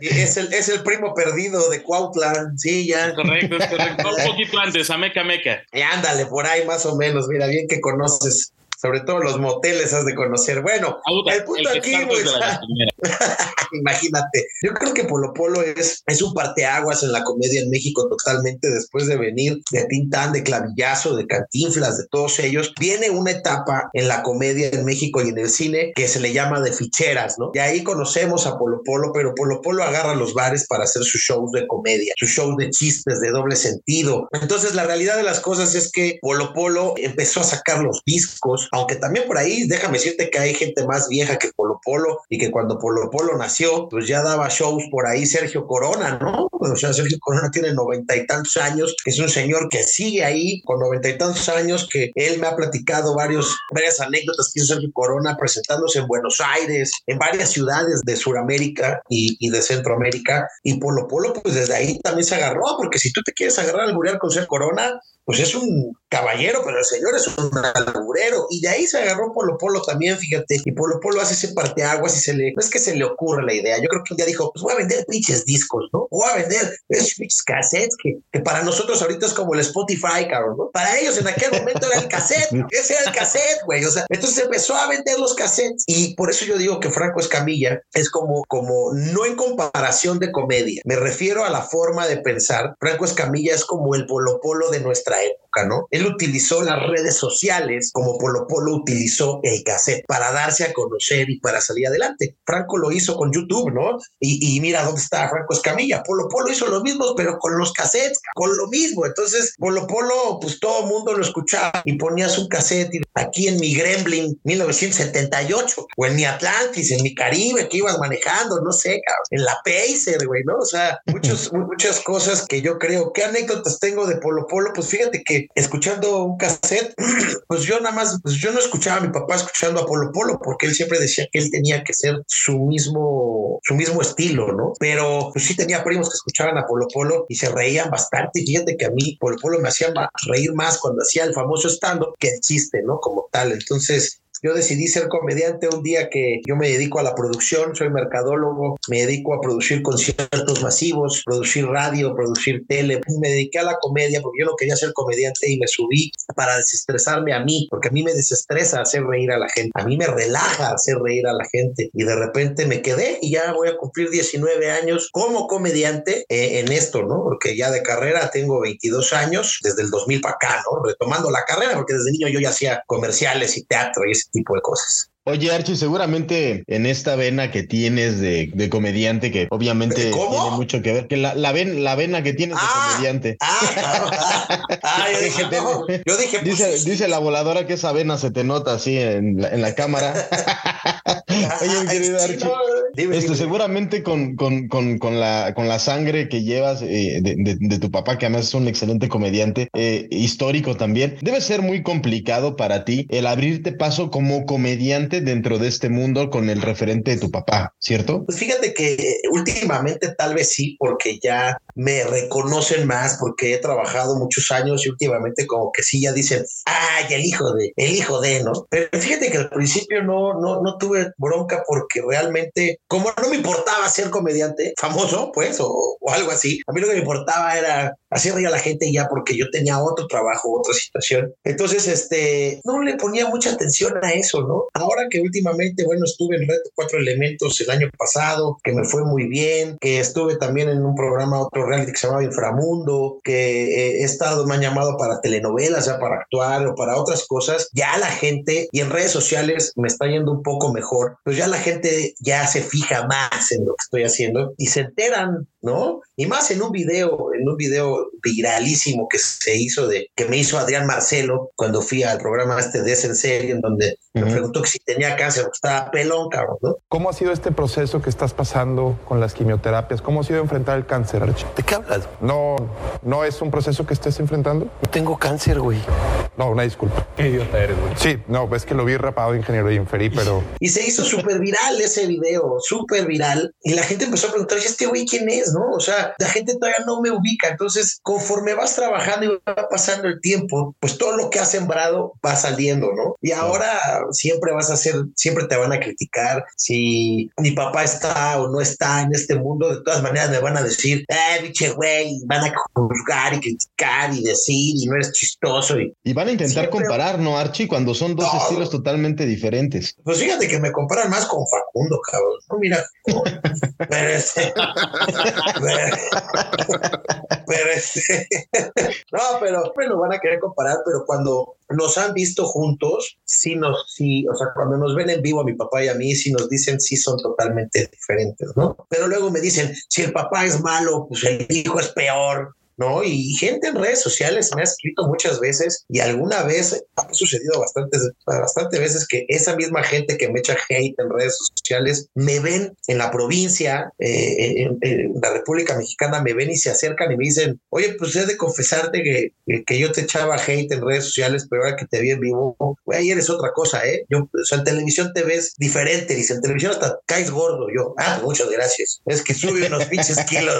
es, el, es el primo perdido de Cuautla, sí, ya. Correcto, es correcto. Un poquito antes, a Meca Meca. Y ándale, por ahí más o menos, mira, bien que conoces sobre todo los moteles has de conocer. Bueno, el punto aquí, pues, imagínate, yo creo que Polo Polo es, es un parteaguas en la comedia en México totalmente después de venir de Tintán, de Clavillazo, de Cantinflas, de todos ellos, viene una etapa en la comedia en México y en el cine que se le llama de ficheras, ¿no? Y ahí conocemos a Polo Polo, pero Polo Polo agarra los bares para hacer sus shows de comedia, sus shows de chistes, de doble sentido. Entonces, la realidad de las cosas es que Polo Polo empezó a sacar los discos, aunque también por ahí, déjame decirte que hay gente más vieja que Polo Polo y que cuando Polo Polo nació, pues ya daba shows por ahí Sergio Corona, ¿no? O sea, Sergio Corona tiene noventa y tantos años, es un señor que sigue ahí con noventa y tantos años, que él me ha platicado varios, varias anécdotas que hizo Sergio Corona presentándose en Buenos Aires, en varias ciudades de Sudamérica y, y de Centroamérica. Y Polo Polo, pues desde ahí también se agarró, porque si tú te quieres agarrar al muriar con Sergio Corona, pues es un caballero, pero el señor es un alburero. Y de ahí se agarró Polo Polo también, fíjate. Y Polo Polo hace ese parteaguas y se le, no es que se le ocurre la idea. Yo creo que un día dijo, pues voy a vender pinches discos, ¿no? Voy a vender esos pinches cassettes que, que, para nosotros ahorita es como el Spotify, cabrón, ¿no? Para ellos en aquel momento era el cassette. Ese era el cassette, güey. O sea, entonces empezó a vender los cassettes. Y por eso yo digo que Franco Escamilla es como, como no en comparación de comedia. Me refiero a la forma de pensar. Franco Escamilla es como el Polo Polo de nuestra right? Época, ¿no? Él utilizó las redes sociales como Polo Polo utilizó el cassette para darse a conocer y para salir adelante. Franco lo hizo con YouTube, ¿no? Y, mira dónde está Franco Escamilla. Polo Polo hizo lo mismo, pero con los cassettes, con lo mismo. Entonces, Polo Polo, pues todo el mundo lo escuchaba y ponías un cassette aquí en mi Gremlin 1978 o en mi Atlantis, en mi Caribe que ibas manejando, no sé, en la Pacer, güey, ¿no? O sea, muchos, muchas cosas que yo creo. ¿Qué anécdotas tengo de Polo Polo? Pues fíjate que escuchando un cassette, pues yo nada más, pues yo no escuchaba a mi papá escuchando a Polo Polo, porque él siempre decía que él tenía que ser su mismo, su mismo estilo, ¿no? Pero pues sí tenía primos que escuchaban a Polo Polo y se reían bastante. Fíjate que a mí Polo Polo me hacía reír más cuando hacía el famoso stand-up que el chiste, ¿no? Como tal. Entonces, yo decidí ser comediante un día que yo me dedico a la producción, soy mercadólogo, me dedico a producir conciertos masivos, producir radio, producir tele. Me dediqué a la comedia porque yo no quería ser comediante y me subí para desestresarme a mí, porque a mí me desestresa hacer reír a la gente, a mí me relaja hacer reír a la gente y de repente me quedé y ya voy a cumplir 19 años como comediante eh, en esto, ¿no? Porque ya de carrera tengo 22 años, desde el 2000 para acá, ¿no? Retomando la carrera, porque desde niño yo ya hacía comerciales y teatro y ese tipo de cosas. Oye, Archie, seguramente en esta vena que tienes de, de comediante, que obviamente tiene mucho que ver, que la, la, ven, la vena que tienes de ah, comediante. Ah, ah, yo dije, yo dije pues, dice, dice la voladora que esa vena se te nota así en la, en la cámara. Oye, mi querido Archie, Este, seguramente con, con, con, con, la, con la sangre que llevas eh, de, de, de, tu papá, que además es un excelente comediante, eh, histórico también, debe ser muy complicado para ti el abrirte paso como comediante dentro de este mundo con el referente de tu papá, ¿cierto? Pues fíjate que últimamente tal vez sí, porque ya me reconocen más, porque he trabajado muchos años y últimamente como que sí ya dicen, ay, el hijo de, el hijo de, ¿no? Pero fíjate que al principio no, no, no tuve bronca porque realmente, como no me importaba ser comediante famoso, pues, o, o algo así, a mí lo que me importaba era hacer reír a la gente ya porque yo tenía otro trabajo, otra situación. Entonces, este, no le ponía mucha atención a eso, ¿no? Ahora que últimamente, bueno, estuve en Reto Cuatro Elementos el año pasado, que me fue muy bien, que estuve también en un programa, otro reality que se llamaba Inframundo, que eh, he estado, me han llamado para telenovelas, ya para actuar o para otras cosas, ya la gente, y en redes sociales me está yendo un poco mejor, pues ya la gente ya se fija más en lo que estoy haciendo y se enteran, ¿no? Y más en un video, en un video viralísimo que se hizo de que me hizo Adrián Marcelo cuando fui al programa este de en serie en donde me preguntó que si tenía cáncer, pues estaba pelón, cabrón, ¿no? ¿Cómo ha sido este proceso que estás pasando con las quimioterapias? ¿Cómo ha sido enfrentar el cáncer, Archie? ¿De qué hablas? No, no es un proceso que estés enfrentando. No tengo cáncer, güey. No, una disculpa. Qué idiota eres, güey. Sí, no, es que lo vi rapado, ingeniero, y inferí, pero. Y se hizo súper viral ese video, súper viral. Y la gente empezó a preguntar, ¿y este güey quién es? ¿No? O sea, la gente todavía no me ubica. Entonces, conforme vas trabajando y va pasando el tiempo, pues todo lo que has sembrado va saliendo, ¿no? Y ahora siempre vas a hacer, siempre te van a criticar. Si mi papá está o no está en este mundo, de todas maneras me van a decir, eh, biche güey, van a juzgar y criticar y decir, y no eres chistoso. Y, y van a intentar siempre... comparar, ¿no, Archie? Cuando son dos no. estilos totalmente diferentes. Pues fíjate que me comparan más con Facundo, cabrón. No, mira, pero este, pero este, no, pero lo van a querer comparar, pero cuando nos han visto juntos, sí nos, sí, o sea, cuando nos ven en vivo a mi papá y a mí, sí nos dicen, sí son totalmente diferentes, ¿no? Pero luego me dicen, si el papá es malo, pues el hijo es peor. ¿No? Y gente en redes sociales me ha escrito muchas veces y alguna vez ha sucedido bastantes, bastante veces que esa misma gente que me echa hate en redes sociales me ven en la provincia, eh, en, la República Mexicana, me ven y se acercan y me dicen, oye, pues he de confesarte que, que yo te echaba hate en redes sociales, pero ahora que te vi en vivo, güey, eres otra cosa, ¿eh? Yo, o sea, en televisión te ves diferente, dice, en televisión hasta caes gordo. Yo, ah, muchas gracias. Es que sube unos pinches kilos.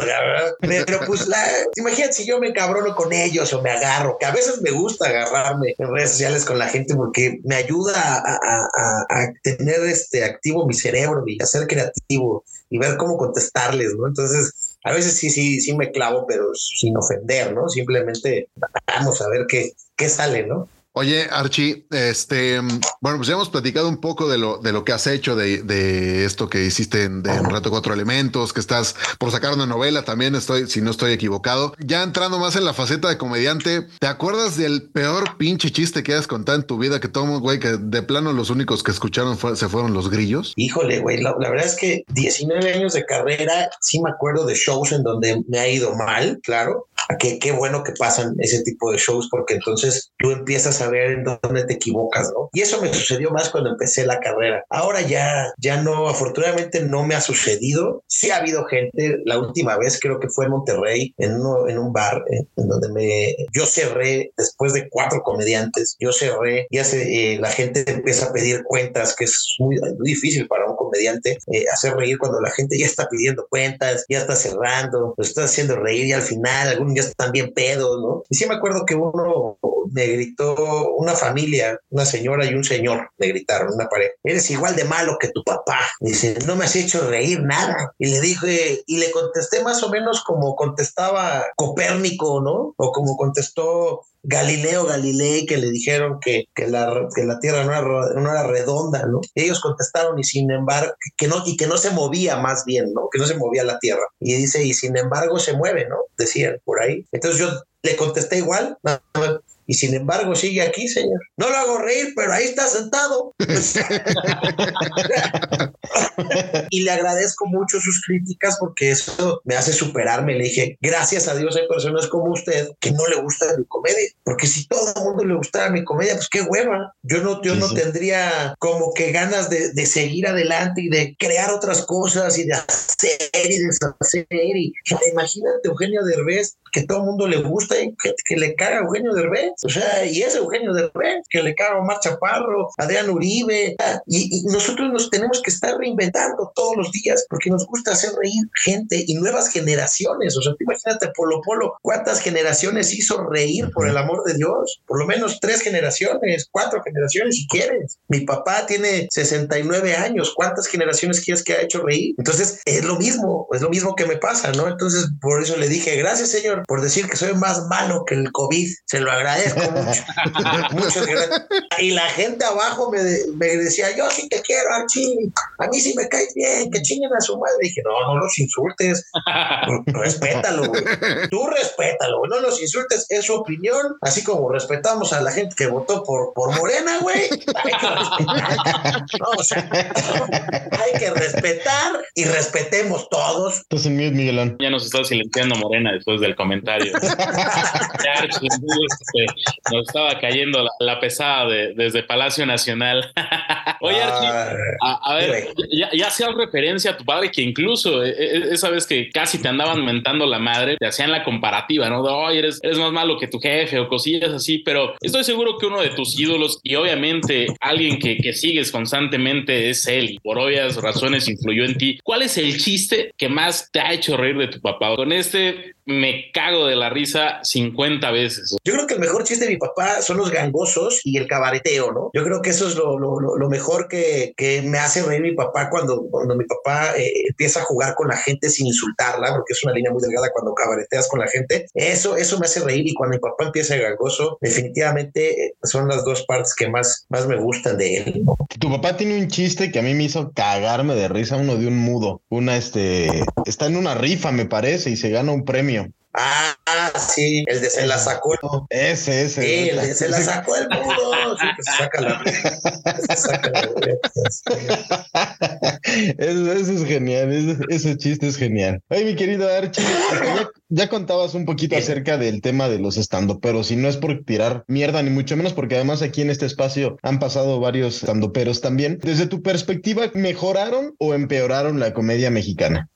Pero pues, la, imagínate si yo me cabrono con ellos o me agarro, que a veces me gusta agarrarme en redes sociales con la gente porque me ayuda a, tener este activo mi cerebro y a ser creativo y ver cómo contestarles, ¿no? Entonces, a veces sí, sí, sí me clavo, pero sin ofender, ¿no? Simplemente vamos a ver qué, qué sale, ¿no? Oye, Archie, este, bueno, pues ya hemos platicado un poco de lo, de lo que has hecho, de, de esto que hiciste en, de, en Reto Cuatro Elementos, que estás por sacar una novela también, estoy, si no estoy equivocado. Ya entrando más en la faceta de comediante, ¿te acuerdas del peor pinche chiste que hayas contado en tu vida que todo güey, que de plano los únicos que escucharon se fueron los grillos? Híjole, güey, la, la, verdad es que 19 años de carrera, sí me acuerdo de shows en donde me ha ido mal, claro. Qué, qué bueno que pasan ese tipo de shows porque entonces tú empiezas a ver en dónde te equivocas, ¿no? Y eso me sucedió más cuando empecé la carrera. Ahora ya, ya no, afortunadamente no me ha sucedido. Sí ha habido gente, la última vez creo que fue en Monterrey, en, uno, en un bar, en, en donde me, yo cerré después de cuatro comediantes, yo cerré, ya se, eh, la gente empieza a pedir cuentas, que es muy, muy difícil para un comediante eh, hacer reír cuando la gente ya está pidiendo cuentas, ya está cerrando, lo está haciendo reír y al final algunos ya están bien pedos, ¿no? Y sí me acuerdo que uno me gritó una familia, una señora y un señor, me gritaron, una pareja, eres igual de malo que tu papá. Dice, no me has hecho reír nada. Y le dije, y le contesté más o menos como contestaba Copérnico, ¿no? O como contestó Galileo Galilei que le dijeron que, que, la, que la Tierra no era, no era, redonda, ¿no? Y ellos contestaron y sin embargo, que no, y que no se movía más bien, ¿no? Que no se movía la Tierra. Y dice, y sin embargo se mueve, ¿no? Decían por ahí. Entonces yo le contesté igual. Y sin embargo sigue aquí, señor. No lo hago reír, pero ahí está sentado. y le agradezco mucho sus críticas porque eso me hace superarme. Le dije, gracias a Dios hay personas como usted que no le gusta mi comedia. Porque si todo el mundo le gustara mi comedia, pues qué hueva. Yo no, yo no tendría como que ganas de, de seguir adelante y de crear otras cosas y de hacer y deshacer. Y imagínate Eugenio Derbez, que todo el mundo le gusta y que, que le caga a Eugenio Derbez. O sea, y es Eugenio Derbez, que le caga a Omar Chaparro, Adrián Uribe. Y, y nosotros nos tenemos que estar reinventando todos los días porque nos gusta hacer reír gente y nuevas generaciones. O sea, imagínate Polo Polo, ¿cuántas generaciones hizo reír por el amor de Dios? Por lo menos tres generaciones, cuatro generaciones si quieres. Mi papá tiene 69 años, ¿cuántas generaciones quieres que ha hecho reír? Entonces, es lo mismo, es lo mismo que me pasa, ¿no? Entonces, por eso le dije, gracias señor por decir que soy más malo que el COVID, se lo agradezco mucho. Muchas gracias. Y la gente abajo me, me decía, yo sí te quiero, Archie, a mí sí me caes bien, que chinguen a su madre. dije, no, no los insultes, respétalo, güey. Tú respétalo, güey. no los insultes, es su opinión, así como respetamos a la gente que votó por, por Morena, güey. Hay que respetar. No, o sea, hay que respetar y respetemos todos. Estás en mute, Miguelón. Ya nos está silenciando Morena después del comentario. Archie, este, nos estaba cayendo la, la pesada de- desde Palacio Nacional. Oye, Archie, a, a ver, ya, ya hacías referencia a tu padre que incluso eh, eh, esa vez que casi te andaban mentando la madre, te hacían la comparativa, ¿no? De, "Ay, eres, eres más malo que tu jefe o cosillas así, pero estoy seguro que uno de tus ídolos y obviamente alguien que, que sigues constantemente es él y por obvias razones influyó en ti. ¿Cuál es el chiste que más te ha hecho reír de tu papá? Con este me cago de la risa 50 veces. Yo creo que el mejor chiste de mi papá son los gangosos y el cabareteo, ¿no? Yo creo que eso es lo, lo- lo- mejor que, que me hace reír mi papá cuando, cuando mi papá eh, empieza a jugar con la gente sin insultarla, porque es una línea muy delgada cuando cabareteas con la gente. Eso, eso me hace reír y cuando mi papá empieza de gangoso, definitivamente eh, son las dos partes que más, más me gustan de él. ¿no? Tu papá tiene un chiste que a mí me hizo cagarme de risa, uno de un mudo. Una, este, está en una rifa, me parece, y se gana un premio. Ah, sí, el de se la sacó. Ese, ese. Sí, el de se la sacó el mudo. Sí, que se saca la se saca la Eso, eso es genial, ese, ese chiste es genial. Ay, mi querido Archie, ya, ya contabas un poquito acerca del tema de los estandoperos, y no es por tirar mierda, ni mucho menos, porque además aquí en este espacio han pasado varios estandoperos también. Desde tu perspectiva, ¿mejoraron o empeoraron la comedia mexicana?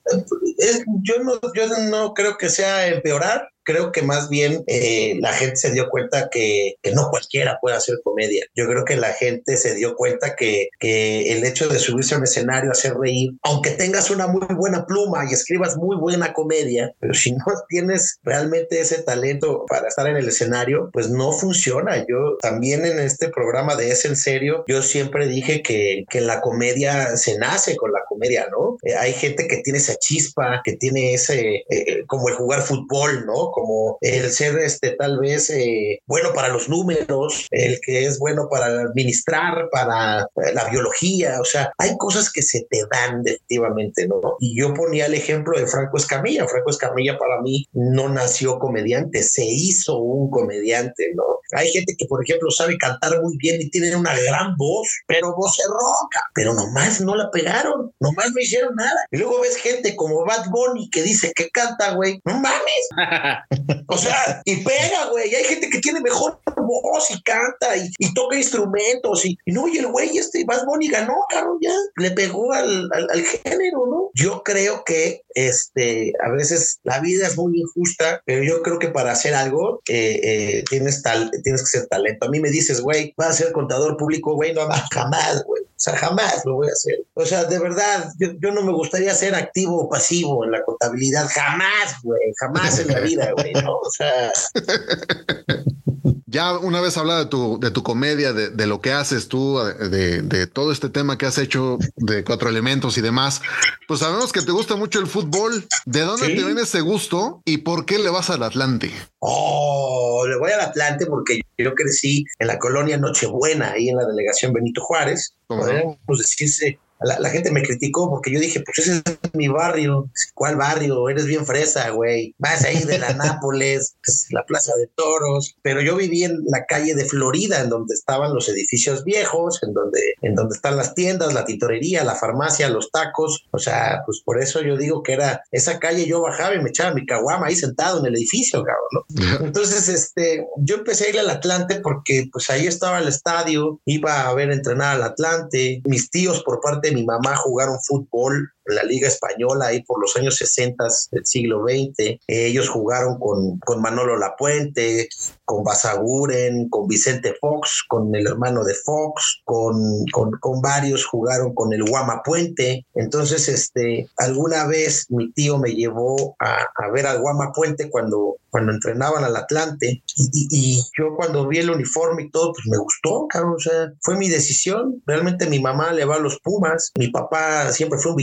Es- yo, no, yo no creo que sea empeorar. Creo que más bien eh, la gente se dio cuenta que, que no cualquiera puede hacer comedia. Yo creo que la gente se dio cuenta que, que el hecho de subirse a un escenario, hacer reír, aunque tengas una muy buena pluma y escribas muy buena comedia, pero si no tienes realmente ese talento para estar en el escenario, pues no funciona. Yo también en este programa de Es en Serio, yo siempre dije que, que la comedia se nace con la comedia, ¿no? Eh, hay gente que tiene esa chispa, que tiene ese, eh, eh, como el jugar fútbol, ¿no? Como el ser este tal vez eh, bueno para los números, el que es bueno para administrar, para eh, la biología, o sea, hay cosas que se te dan definitivamente, ¿no? Y yo ponía el ejemplo de Franco Escamilla. Franco Escamilla para mí no nació comediante, se hizo un comediante, ¿no? Hay gente que, por ejemplo, sabe cantar muy bien y tiene una gran voz, pero voz roca, pero nomás no la pegaron, nomás no hicieron nada. Y luego ves gente como Bad Bunny que dice que canta, güey, no mames. O sea, y pega, güey. Hay gente que tiene mejor voz y canta y, toca instrumentos. Y, no, y el güey, este Bad Bunny ganó, cabrón, ya le pegó al- al género, ¿no? Yo creo que este, a veces la vida es muy injusta, pero yo creo que para hacer algo eh, eh, tienes, tal, tienes que ser talento. A mí me dices, güey, vas a ser contador público, güey, no, jamás, güey. O sea, jamás lo voy a hacer. O sea, de verdad, yo, yo no me gustaría ser activo o pasivo en la contabilidad. Jamás, güey. Jamás en la vida, güey. ¿no? O sea, Ya una vez hablado de tu, de tu comedia, de, de lo que haces tú, de, de todo este tema que has hecho de cuatro elementos y demás, pues sabemos que te gusta mucho el fútbol. ¿De dónde Sí. te viene ese gusto y por qué le vas al Atlante? Oh, le voy al Atlante porque yo crecí en la colonia Nochebuena, ahí en la delegación Benito Juárez. Podríamos decirse la, la gente me criticó porque yo dije, pues ese es mi barrio. ¿Cuál barrio? Eres bien fresa, güey. Vas ahí de la Nápoles, es la Plaza de Toros. Pero yo viví en la calle de Florida, en donde estaban los edificios viejos, en donde, en donde están las tiendas, la tintorería, la farmacia, los tacos. O sea, pues por eso yo digo que era esa calle yo bajaba y me echaba mi caguama ahí sentado en el edificio, cabrón, ¿no? Entonces, este, yo empecé a ir al Atlante porque pues ahí estaba el estadio, iba a ver entrenar al Atlante. Mis tíos por parte mi mamá jugaron fútbol la Liga Española ahí por los años 60 del siglo XX. Ellos jugaron con, con Manolo Lapuente, con Basaguren, con Vicente Fox, con el hermano de Fox, con, con, con varios jugaron con el Guama Puente. Entonces, este, alguna vez mi tío me llevó a, a ver al Guama Puente cuando, cuando entrenaban al Atlante y, y, yo cuando vi el uniforme y todo, pues me gustó, cabrón, o sea, fue mi decisión. Realmente mi mamá le va a los Pumas, mi papá siempre fue un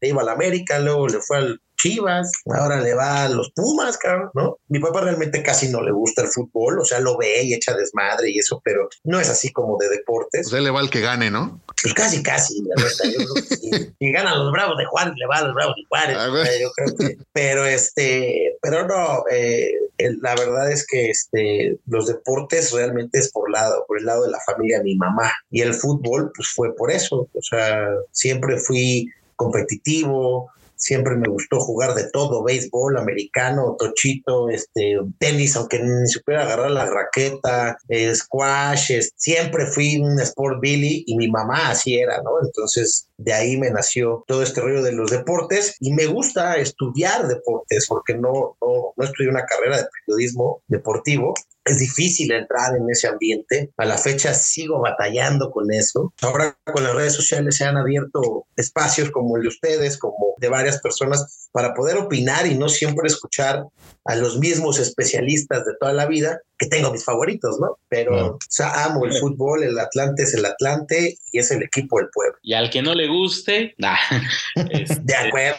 Le iba a la América, luego le fue al Chivas, ahora le va a los Pumas, cabrón, ¿no? Mi papá realmente casi no le gusta el fútbol, o sea, lo ve y echa desmadre y eso, pero no es así como de deportes. O sea, le va al que gane, ¿no? Pues casi, casi, la verdad, yo creo que. Si ganan los Bravos de Juárez, le va a los Bravos de Juárez, Ah, yo creo que, pero este, pero no, eh, la verdad es que este, los deportes realmente es por lado, por el lado de la familia de mi mamá y el fútbol, pues fue por eso, o sea, siempre fui competitivo, siempre me gustó jugar de todo, béisbol, americano, tochito, este, tenis, aunque ni supiera agarrar la raqueta, squash, siempre fui un sport billy y mi mamá así era, ¿no? Entonces de ahí me nació todo este rollo de los deportes y me gusta estudiar deportes porque no, no, no estudié una carrera de periodismo deportivo. Es difícil entrar en ese ambiente. A la fecha sigo batallando con eso. Ahora con las redes sociales se han abierto espacios como el de ustedes, como de varias personas, para poder opinar y no siempre escuchar a los mismos especialistas de toda la vida, que tengo mis favoritos, ¿no? Pero, o sea, amo el fútbol, el Atlante es el Atlante y es el equipo del pueblo. Y al que no le guste, nah. Este, De acuerdo.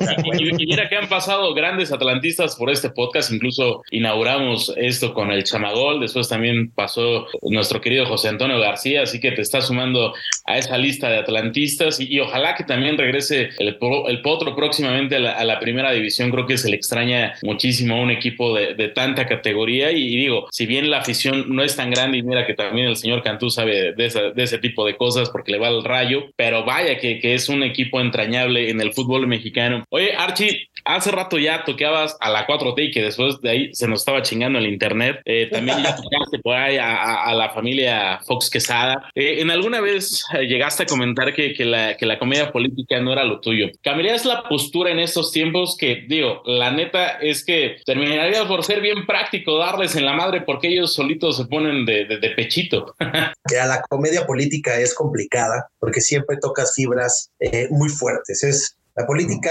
de acuerdo. Y, y mira que han pasado grandes atlantistas por este podcast, incluso inauguramos esto con el Chamagol, después también pasó nuestro querido José Antonio García, así que te está sumando a esa lista de atlantistas y, ojalá que también regrese el, Potro próximamente a la, primera división, creo que se le extraña muchísimo a un equipo de, tanta categoría y, digo, si bien la afición no es tan grande y mira que también el señor Cantú sabe de, esa- de ese tipo de cosas porque le va al rayo, pero vaya que, es un equipo entrañable en el fútbol mexicano. Oye, Archie, hace rato ya toqueabas a la 4T y que después de ahí se nos estaba chingando el internet. Eh, también ya tocaste por ahí a, a- a la familia Fox Quesada. Eh, ¿En alguna vez llegaste a comentar que, que la, que la comedia política no era lo tuyo? ¿Cambiarías la postura en estos tiempos que, digo, la neta es que terminarías por ser bien práctico, darles en la madre porque ellos solitos se ponen de, de- de pechito? que a la comedia política es complicada porque siempre tocas fibras eh, muy fuertes. Es, la política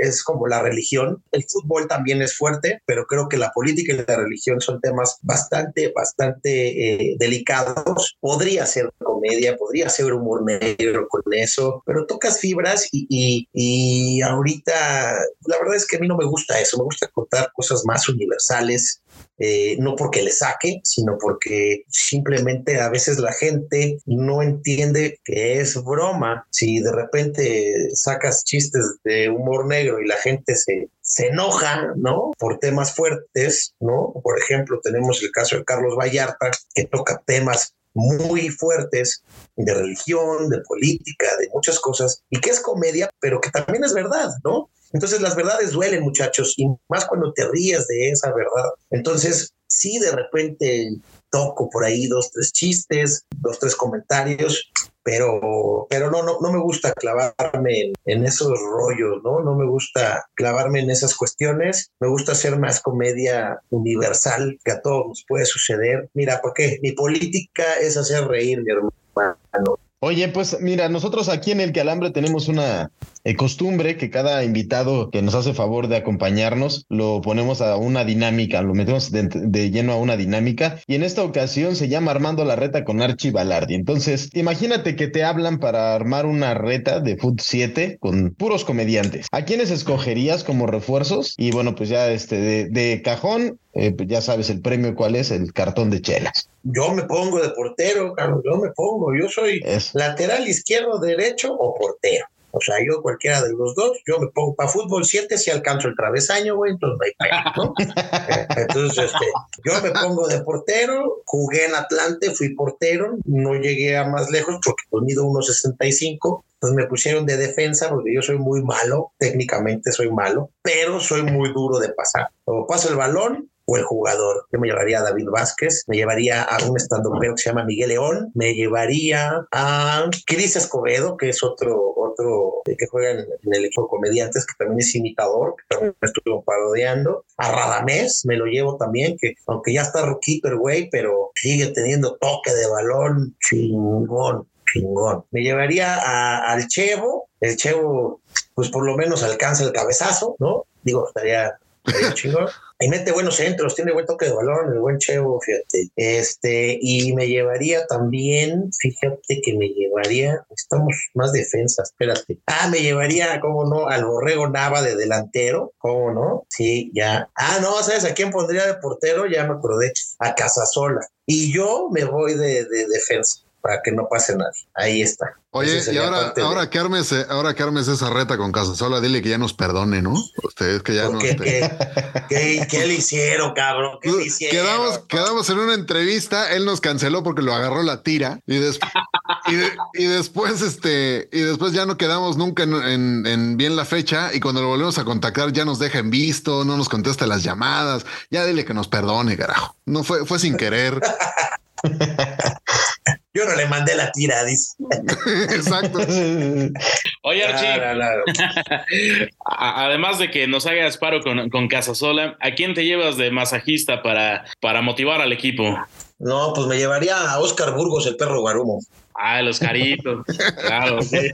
es como la religión. El fútbol también es fuerte, pero creo que la política y la religión son temas bastante, bastante eh, delicados. Podría ser comedia, podría ser humor negro con eso, pero tocas fibras y, y, y ahorita la verdad es que a mí no me gusta eso. Me gusta contar cosas más universales, eh, no porque le saque, sino porque simplemente a veces la gente no entiende que es broma. Si de repente sacas chistes de humor negro y la gente se, se enoja, ¿no? Por temas fuertes, ¿no? Por ejemplo, tenemos el caso de Carlos Vallarta, que toca temas muy fuertes de religión, de política, de muchas cosas, y que es comedia, pero que también es verdad, ¿no? Entonces las verdades duelen, muchachos, y más cuando te ríes de esa verdad. Entonces, sí, de repente toco por ahí dos, tres chistes, dos, tres comentarios, pero, pero no, no, no me gusta clavarme en, en esos rollos, ¿no? No me gusta clavarme en esas cuestiones. Me gusta hacer más comedia universal que a todos nos puede suceder. Mira, porque mi política es hacer reír, mi hermano. Oye, pues mira, nosotros aquí en el Calambre tenemos una, eh, costumbre que cada invitado que nos hace favor de acompañarnos lo ponemos a una dinámica, lo metemos de, de lleno a una dinámica y en esta ocasión se llama Armando la reta con Archie Balardi. Entonces, imagínate que te hablan para armar una reta de Foot 7 con puros comediantes. ¿A quiénes escogerías como refuerzos? Y bueno, pues ya este de, de cajón, eh, pues ya sabes el premio cuál es, el cartón de chelas. Yo me pongo de portero, Carlos, yo me pongo, yo soy lateral izquierdo, derecho o portero. O sea, yo cualquiera de los dos, yo me pongo para fútbol 7 si alcanzo el travesaño, güey, entonces no hay ¿no? Entonces, este, yo me pongo de portero, jugué en Atlante, fui portero, no llegué a más lejos porque pues mido 1.65, pues me pusieron de defensa porque yo soy muy malo, técnicamente soy malo, pero soy muy duro de pasar. O paso el balón, o el jugador. Yo me llevaría a David Vázquez, me llevaría a un estandopero que se llama Miguel León, me llevaría a Cris Escobedo, que es otro, otro que juega en, el equipo comediantes, que también es imitador, que también me estuvo parodiando. A Radamés me lo llevo también, que aunque ya está roquito el güey, pero sigue teniendo toque de balón chingón. Chingón. Me llevaría a, al Chevo. El Chevo, pues por lo menos alcanza el cabezazo, ¿no? Digo, estaría y mete buenos centros, tiene buen toque de balón, el buen Chevo, fíjate. Este, y me llevaría también, fíjate que me llevaría, estamos más defensa, espérate. Ah, me llevaría, cómo no, al Borrego Nava de delantero, cómo no, sí, ya. Ah, no, ¿sabes a quién pondría de portero? Ya me acordé, a Casasola. Y yo me voy de defensa para que no pase nadie. Ahí está. Oye, y ahora, ahora, que armes, ahora que armes esa reta con Casasola, dile que ya nos perdone, ¿no? Ustedes que ya no. ¿Qué, ¿qué, qué, qué, le hicieron, cabrón? ¿Qué le hicieron? Quedamos, quedamos en una entrevista, él nos canceló porque lo agarró la tira y, des, y, de, y, después, este, y después ya no quedamos nunca en, en, en, bien la fecha y cuando lo volvemos a contactar ya nos deja en visto, no nos contesta las llamadas. Ya dile que nos perdone, carajo. No fue, fue sin querer. Yo no le mandé la tira, dice. Exacto. Oye, Archie, claro, claro. además de que nos hagas paro con, con Casasola, ¿a quién te llevas de masajista para, para motivar al equipo? No, pues me llevaría a Oscar Burgos, el perro guarumo. Ah, los caritos. claro. Sí.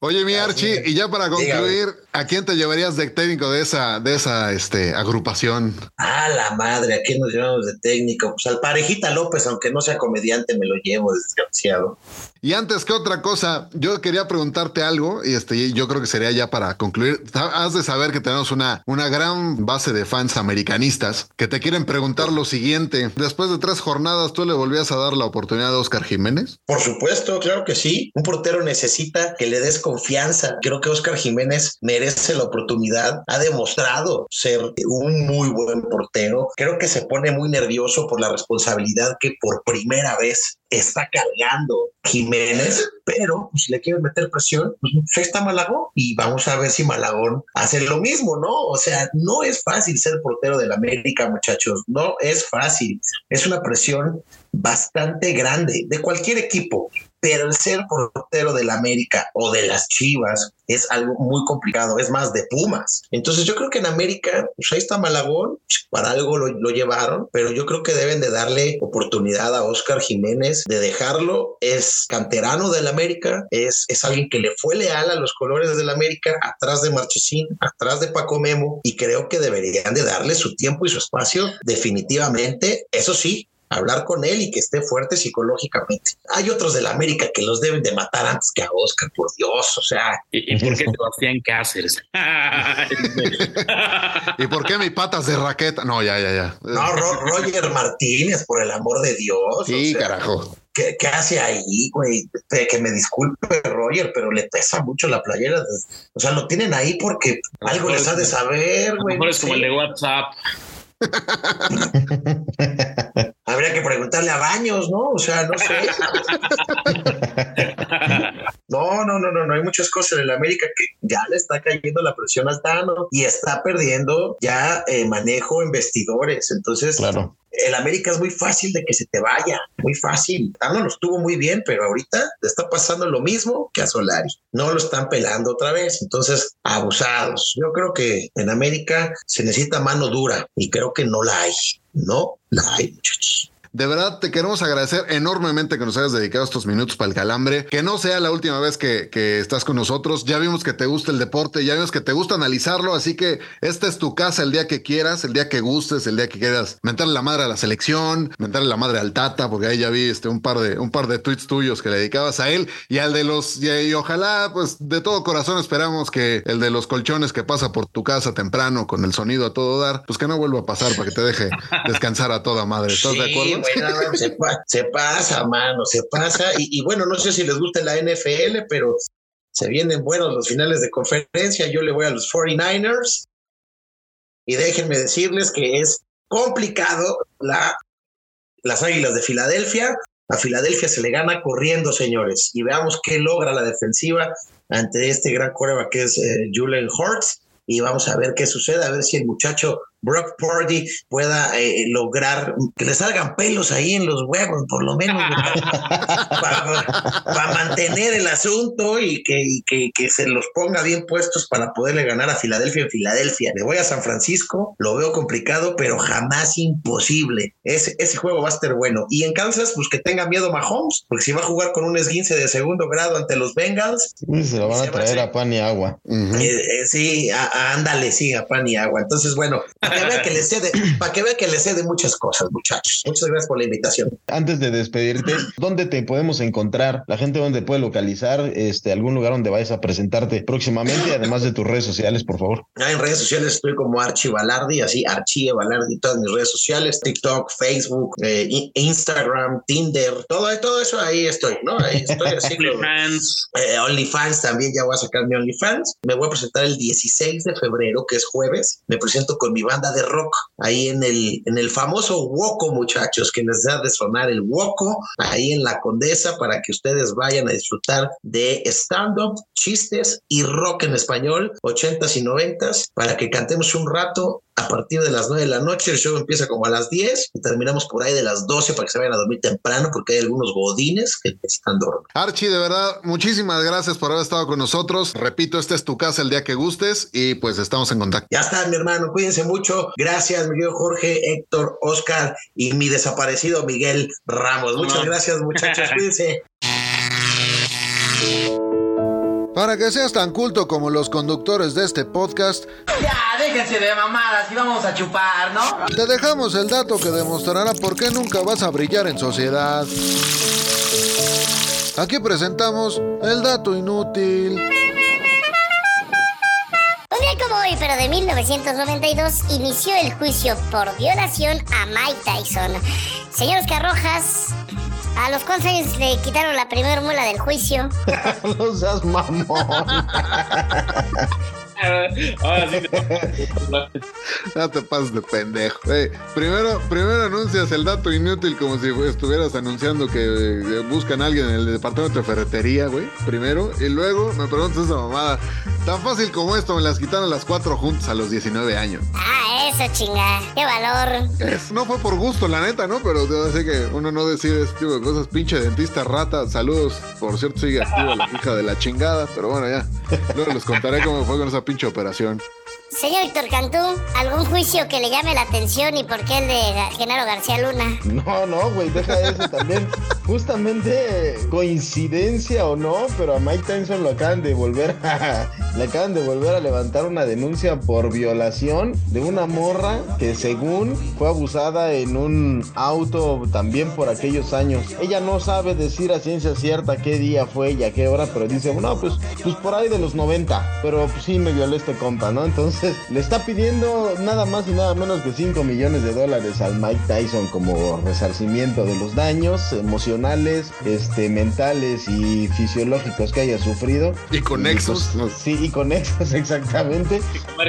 Oye, mi Archie, y ya para concluir, ¿a quién te llevarías de técnico de esa, de esa este, agrupación? Ah, la madre, ¿a quién nos llevamos de técnico? Pues al parejita López, aunque no sea comediante, me lo llevo desgraciado. Y antes que otra cosa, yo quería preguntarte algo, y este, yo creo que sería ya para concluir. Has de saber que tenemos una, una gran base de fans americanistas que te quieren preguntar lo siguiente. Después de tres jornadas, ¿tú le volvías a dar la oportunidad a Oscar Jiménez? Por supuesto, claro que sí. Un portero necesita que le des confianza. Creo que Oscar Jiménez merece la oportunidad. Ha demostrado ser un muy buen portero. Creo que se pone muy nervioso por la responsabilidad que por primera vez está cargando Jiménez, pero pues, si le quieren meter presión, pues ahí está Malagón y vamos a ver si Malagón hace lo mismo, ¿no? O sea, no es fácil ser portero del América, muchachos, no es fácil, es una presión bastante grande de cualquier equipo, pero el ser portero del América o de las Chivas es algo muy complicado, es más de Pumas. Entonces yo creo que en América, pues ahí está Malagón, para algo lo, lo, llevaron, pero yo creo que deben de darle oportunidad a Oscar Jiménez, de dejarlo, es canterano del América, es, es alguien que le fue leal a los colores del América, atrás de Marchesín, atrás de Paco Memo, y creo que deberían de darle su tiempo y su espacio definitivamente, eso sí, hablar con él y que esté fuerte psicológicamente. Hay otros de la América que los deben de matar antes que a Oscar, por Dios, o sea. ¿Y, y por qué Sebastián Cáceres? ¿Y por qué mi patas de raqueta? No, ya, ya, ya. No, Ro Roger Martínez, por el amor de Dios. Sí, o sea, carajo. ¿Qué, ¿Qué, hace ahí, güey? Que me disculpe, Roger, pero le pesa mucho la playera. O sea, lo tienen ahí porque algo les ha de saber, güey. mejor es como el de WhatsApp. Habría que preguntarle a Baños, ¿no? O sea, no sé. no, no, no, no, no hay muchas cosas en el América que ya le está cayendo la presión al Tano y está perdiendo ya eh, manejo en vestidores. Entonces, claro. el América es muy fácil de que se te vaya, muy fácil. Tano lo estuvo muy bien, pero ahorita le está pasando lo mismo que a Solari. No lo están pelando otra vez. Entonces, abusados. Yo creo que en América se necesita mano dura y creo que no la hay. No la hay, muchachos. De verdad, te queremos agradecer enormemente que nos hayas dedicado estos minutos para el calambre. Que no sea la última vez que, que estás con nosotros. Ya vimos que te gusta el deporte, ya vimos que te gusta analizarlo, así que esta es tu casa el día que quieras, el día que gustes, el día que quieras mentarle la madre a la selección, mentarle la madre al Tata, porque ahí ya vi este, un, par de, un par de tweets tuyos que le dedicabas a él y al de los, y, y ojalá, pues de todo corazón esperamos que el de los colchones que pasa por tu casa temprano con el sonido a todo dar, pues que no vuelva a pasar para que te deje descansar a toda madre. ¿Estás de acuerdo? Bueno, se, se pasa, mano, se pasa. Y, bueno, no sé si les gusta la NFL, pero se vienen buenos los finales de conferencia. Yo le voy a los 49ers. Y déjenme decirles que es complicado la, las Águilas de Filadelfia. A Filadelfia se le gana corriendo, señores. Y veamos qué logra la defensiva ante este gran coreback que es eh, Julian Hurts. Y vamos a ver qué sucede, a ver si el muchacho Brock Purdy pueda eh, lograr que le salgan pelos ahí en los huevos, por lo menos, para, mantener el asunto y, que, y que, que se los ponga bien puestos para poderle ganar a Filadelfia en Filadelfia. Le voy a San Francisco, lo veo complicado, pero jamás imposible. Ese, ese juego va a estar bueno. Y en Kansas, pues que tenga miedo Mahomes, porque si va a jugar con un esguince de segundo grado ante los Bengals, Uy, se lo van a traer a pan y agua. eh, eh, sí, a- a- ándale, sí, a pan y agua. Entonces, bueno, para que vea que le cede, para que vea que le cede muchas cosas, muchachos. Muchas gracias por la invitación. Antes de despedirte, ¿dónde te podemos encontrar? La gente dónde puede localizar, este, algún lugar donde vayas a presentarte próximamente, además de tus redes sociales, por favor. Ah, en redes sociales estoy como Archie Balardi, así Archie Balardi, todas mis redes sociales, TikTok, Facebook, eh, Instagram, Tinder, todo, todo eso ahí estoy, ¿no? Ahí estoy así. como- OnlyFans. Eh, OnlyFans también ya voy a sacar mi OnlyFans. Me voy a presentar el 16 de febrero, que es jueves. Me presento con mi banda de rock ahí en el, en el famoso Woco, muchachos, que les da de sonar el Woco, ahí en la Condesa, para que ustedes vayan a disfrutar de stand-up, chistes y rock en español, 80s y 90s, para que cantemos un rato a partir de las 9 de la noche. El show empieza como a las 10 y terminamos por ahí de las 12 para que se vayan a dormir temprano, porque hay algunos godines que necesitan dormir. Archie, de verdad, muchísimas gracias por haber estado con nosotros. Repito, esta es tu casa el día que gustes y pues estamos en contacto. Ya está, mi hermano. Cuídense mucho. Gracias, mi querido Jorge, Héctor, Oscar y mi desaparecido Miguel Ramos. Muchas No. gracias, muchachos. Cuídense. Para que seas tan culto como los conductores de este podcast, Ya, déjense de mamadas y vamos a chupar, ¿no? te dejamos el dato que demostrará por qué nunca vas a brillar en sociedad. Aquí presentamos el dato inútil. Un día como hoy, pero de 1992, inició el juicio por violación a Mike Tyson. Señor Oscar Rojas, ¿a los años le quitaron la primera muela del juicio? no seas mamón. Ahora sí. No te pases de pendejo. Primero, primero anuncias el dato inútil como si estuvieras anunciando que eh, buscan a alguien en el departamento de ferretería, güey. Primero. Y luego me preguntas esa mamada. Tan fácil como esto, me las quitaron las cuatro juntas a los 19 años. Ah, eso, chinga. ¡Qué valor! Es- no fue por gusto, la neta, ¿no? Pero debo decir que uno no decide ese tipo de cosas. Pinche dentista rata. Saludos. Por cierto, sigue activa la hija de la chingada. Pero bueno, ya. Luego les contaré cómo fue con esa pinche operación. Señor Víctor Cantú, ¿algún juicio que le llame la atención y por qué el de Genaro García Luna? No, no, güey, deja eso también. Justamente coincidencia o no, pero a Mike Tyson lo acaban de volver a, le acaban de volver a levantar una denuncia por violación de una morra que según fue abusada en un auto también por aquellos años. Ella no sabe decir a ciencia cierta qué día fue y a qué hora, pero dice, no, pues, pues por ahí de los 90, pero pues, sí me violó este compa, ¿no? Entonces le está pidiendo nada más y nada menos que 5 millones de dólares al Mike Tyson como resarcimiento de los daños emocionales, este, mentales y fisiológicos que haya sufrido. Y conexos. pues, sí, y conexos, exactamente.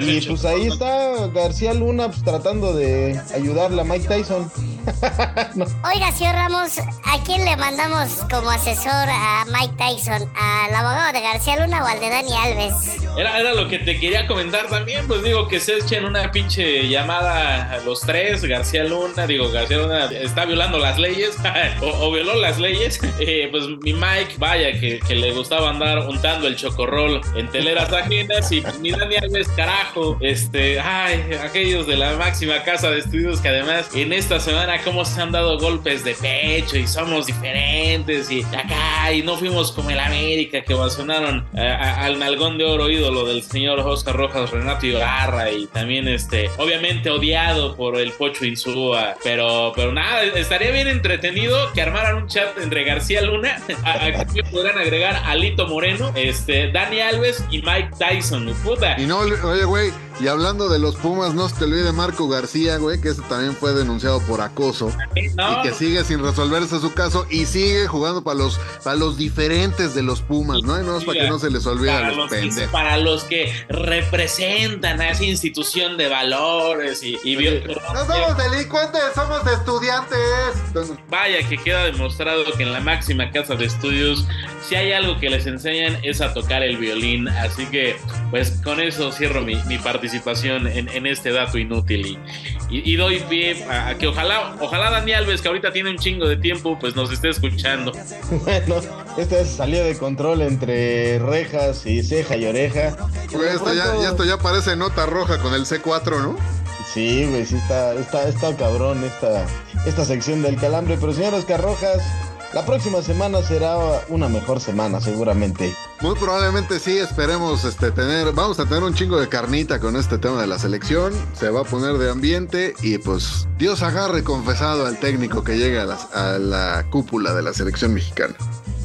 Y pues ahí está García Luna pues, tratando de ayudarle a Mike Tyson. Oiga, señor Ramos, ¿a quién le mandamos como asesor a Mike Tyson? ¿Al abogado de García Luna o al de Dani Alves? Era, era lo que te quería comentar también, pues digo que se echen una pinche llamada los tres, García Luna, digo, García Luna está violando las leyes, o, violó las leyes, Eh, pues mi Mike, vaya, que, le gustaba andar untando el chocorrol en teleras ajenas, y mi Dani Alves, carajo, este, ay, aquellos de la máxima casa de estudios que además en esta semana cómo se han dado golpes de pecho y somos diferentes y acá y no fuimos como el América que vacionaron eh, al nalgón de oro ídolo del señor Oscar Rojas, Renato Ibarra y también este, obviamente odiado por el Pocho Insúa, pero, pero nada, estaría bien entretenido que armaran un chat entre García Luna, a, que podrán agregar Alito Moreno, este, Dani Alves y Mike Tyson, puta. Y no, oye, güey, y hablando de los Pumas, no se te olvide Marco García, güey, que ese también fue denunciado por acoso. No, y que sigue sin resolverse su caso y sigue jugando para los, para los diferentes de los Pumas, ¿no? Y no es para que no se les olvide a los los, que, pendejos. para los que representan a esa institución de valores y, y No somos delincuentes, somos estudiantes. Vaya que queda demostrado que en la máxima casa de estudios, si hay algo que les enseñan es a tocar el violín. Así que, pues con eso cierro mi, mi participación en, en este dato inútil y, y- y doy pie a, a que ojalá, ojalá Dani Alves, que ahorita tiene un chingo de tiempo, pues nos esté escuchando. Bueno, esta salió de control entre rejas y ceja y oreja. Güey, esto ya, ya- esto ya parece nota roja con el C4, ¿no? Sí, güey, sí está, está, está cabrón esta, esta sección del calambre. Pero señor Oscar Rojas, la próxima semana será una mejor semana, seguramente. Muy probablemente sí, esperemos este, tener, vamos a tener un chingo de carnita con este tema de la selección, se va a poner de ambiente y pues Dios agarre confesado al técnico que llegue a la, a la cúpula de la selección mexicana.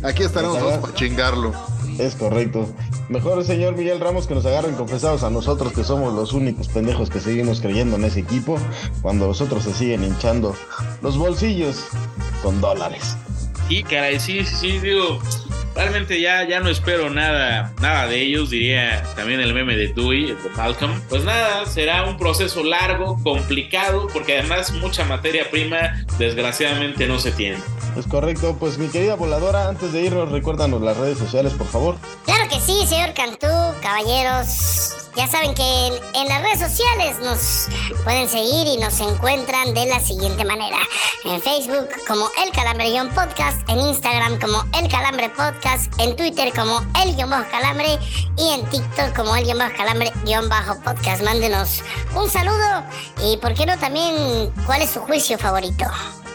Aquí estaremos todos para chingarlo. Es correcto. Mejor, señor Miguel Ramos, que nos agarren confesados a nosotros, que somos los únicos pendejos que seguimos creyendo en ese equipo, cuando los otros se siguen hinchando los bolsillos con dólares. Y caray, sí, sí, sí, digo, realmente ya, ya no espero nada, nada de ellos, diría también el meme de Dewey, el de Malcolm. Pues nada, será un proceso largo, complicado, porque además mucha materia prima desgraciadamente no se tiene. Es correcto. Pues mi querida voladora, antes de irnos, recuérdanos las redes sociales, por favor. Claro que sí, señor Cantú, caballeros. Ya saben que en, las redes sociales nos pueden seguir y nos encuentran de la siguiente manera. En Facebook como El Calambre Podcast, en Instagram como El Calambre Podcast, en Twitter como El Guión Bajo Calambre y en TikTok como El Guión Bajo Calambre Guión Bajo Podcast. Mándenos un saludo y, ¿por qué no también, cuál es su juicio favorito?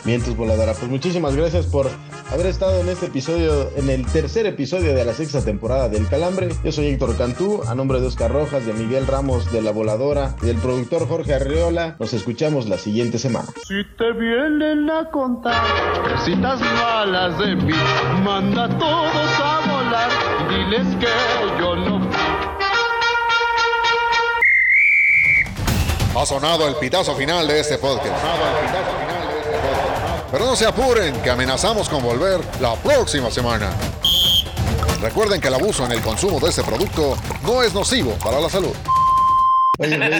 Mientras voladora, pues muchísimas gracias por haber estado en este episodio, en el tercer episodio de la sexta temporada del Calambre. Yo soy Héctor Cantú, a nombre de Oscar Rojas, de Miguel Ramos, de la voladora y del productor Jorge Arreola. Nos escuchamos la siguiente semana. Si te vienen a contar cositas malas de mí, manda a todos a volar y diles que yo no Ha sonado el pitazo final de este podcast. Pero no se apuren, que amenazamos con volver la próxima semana. Recuerden que el abuso en el consumo de este producto no es nocivo para la salud. Oye, güey,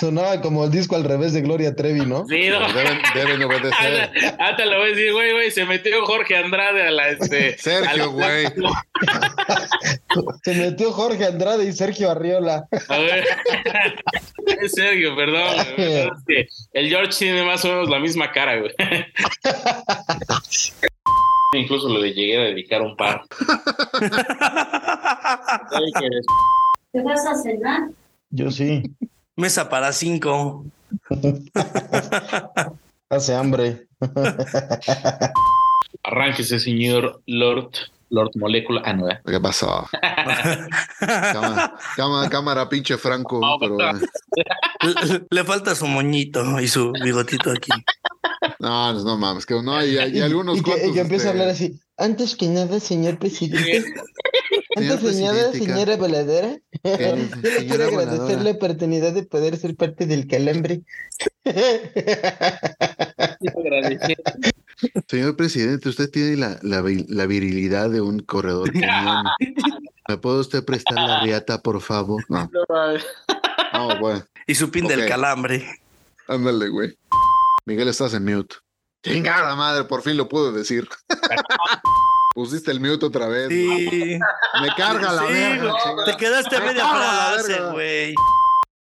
sonaba como el disco al revés de Gloria Trevi, ¿no? Sí, no. Deben, deben obedecer. Hasta lo voy a decir, güey, güey, se metió Jorge Andrade a la este. Sergio, a la- güey. Se metió Jorge Andrade y Sergio Arriola. A ver. Es Sergio, perdón. güey, El George tiene más o menos la misma cara, güey. Incluso le llegué a dedicar un par. ¿Te vas a cenar? Yo sí. Mesa para cinco. Hace hambre. Arránquese, señor Lord. Lord Molecula. Ah, no, ¿eh? ¿Qué pasó? cámara, cámara, cámara, pinche Franco. pero, Le, le falta su moñito y su bigotito aquí. no, no, no mames, que no hay, hay algunos Y que, y cuantos, que empieza a este, hablar así. Antes que nada, señor presidente. Señora señora quiero agradecer voladora. la oportunidad de poder ser parte del calambre. Señor presidente, usted tiene la, la, vi- la virilidad de un corredor cañón. ¿Me puede usted prestar la riata, por favor? No, no, güey. Y su pin del calambre. Ándale, güey. Miguel, estás en mute. Chingada madre, por fin lo puedo decir. Pusiste el mute otra vez. Sí. Me carga la Sí, verga. Te quedaste a Me media frase, güey.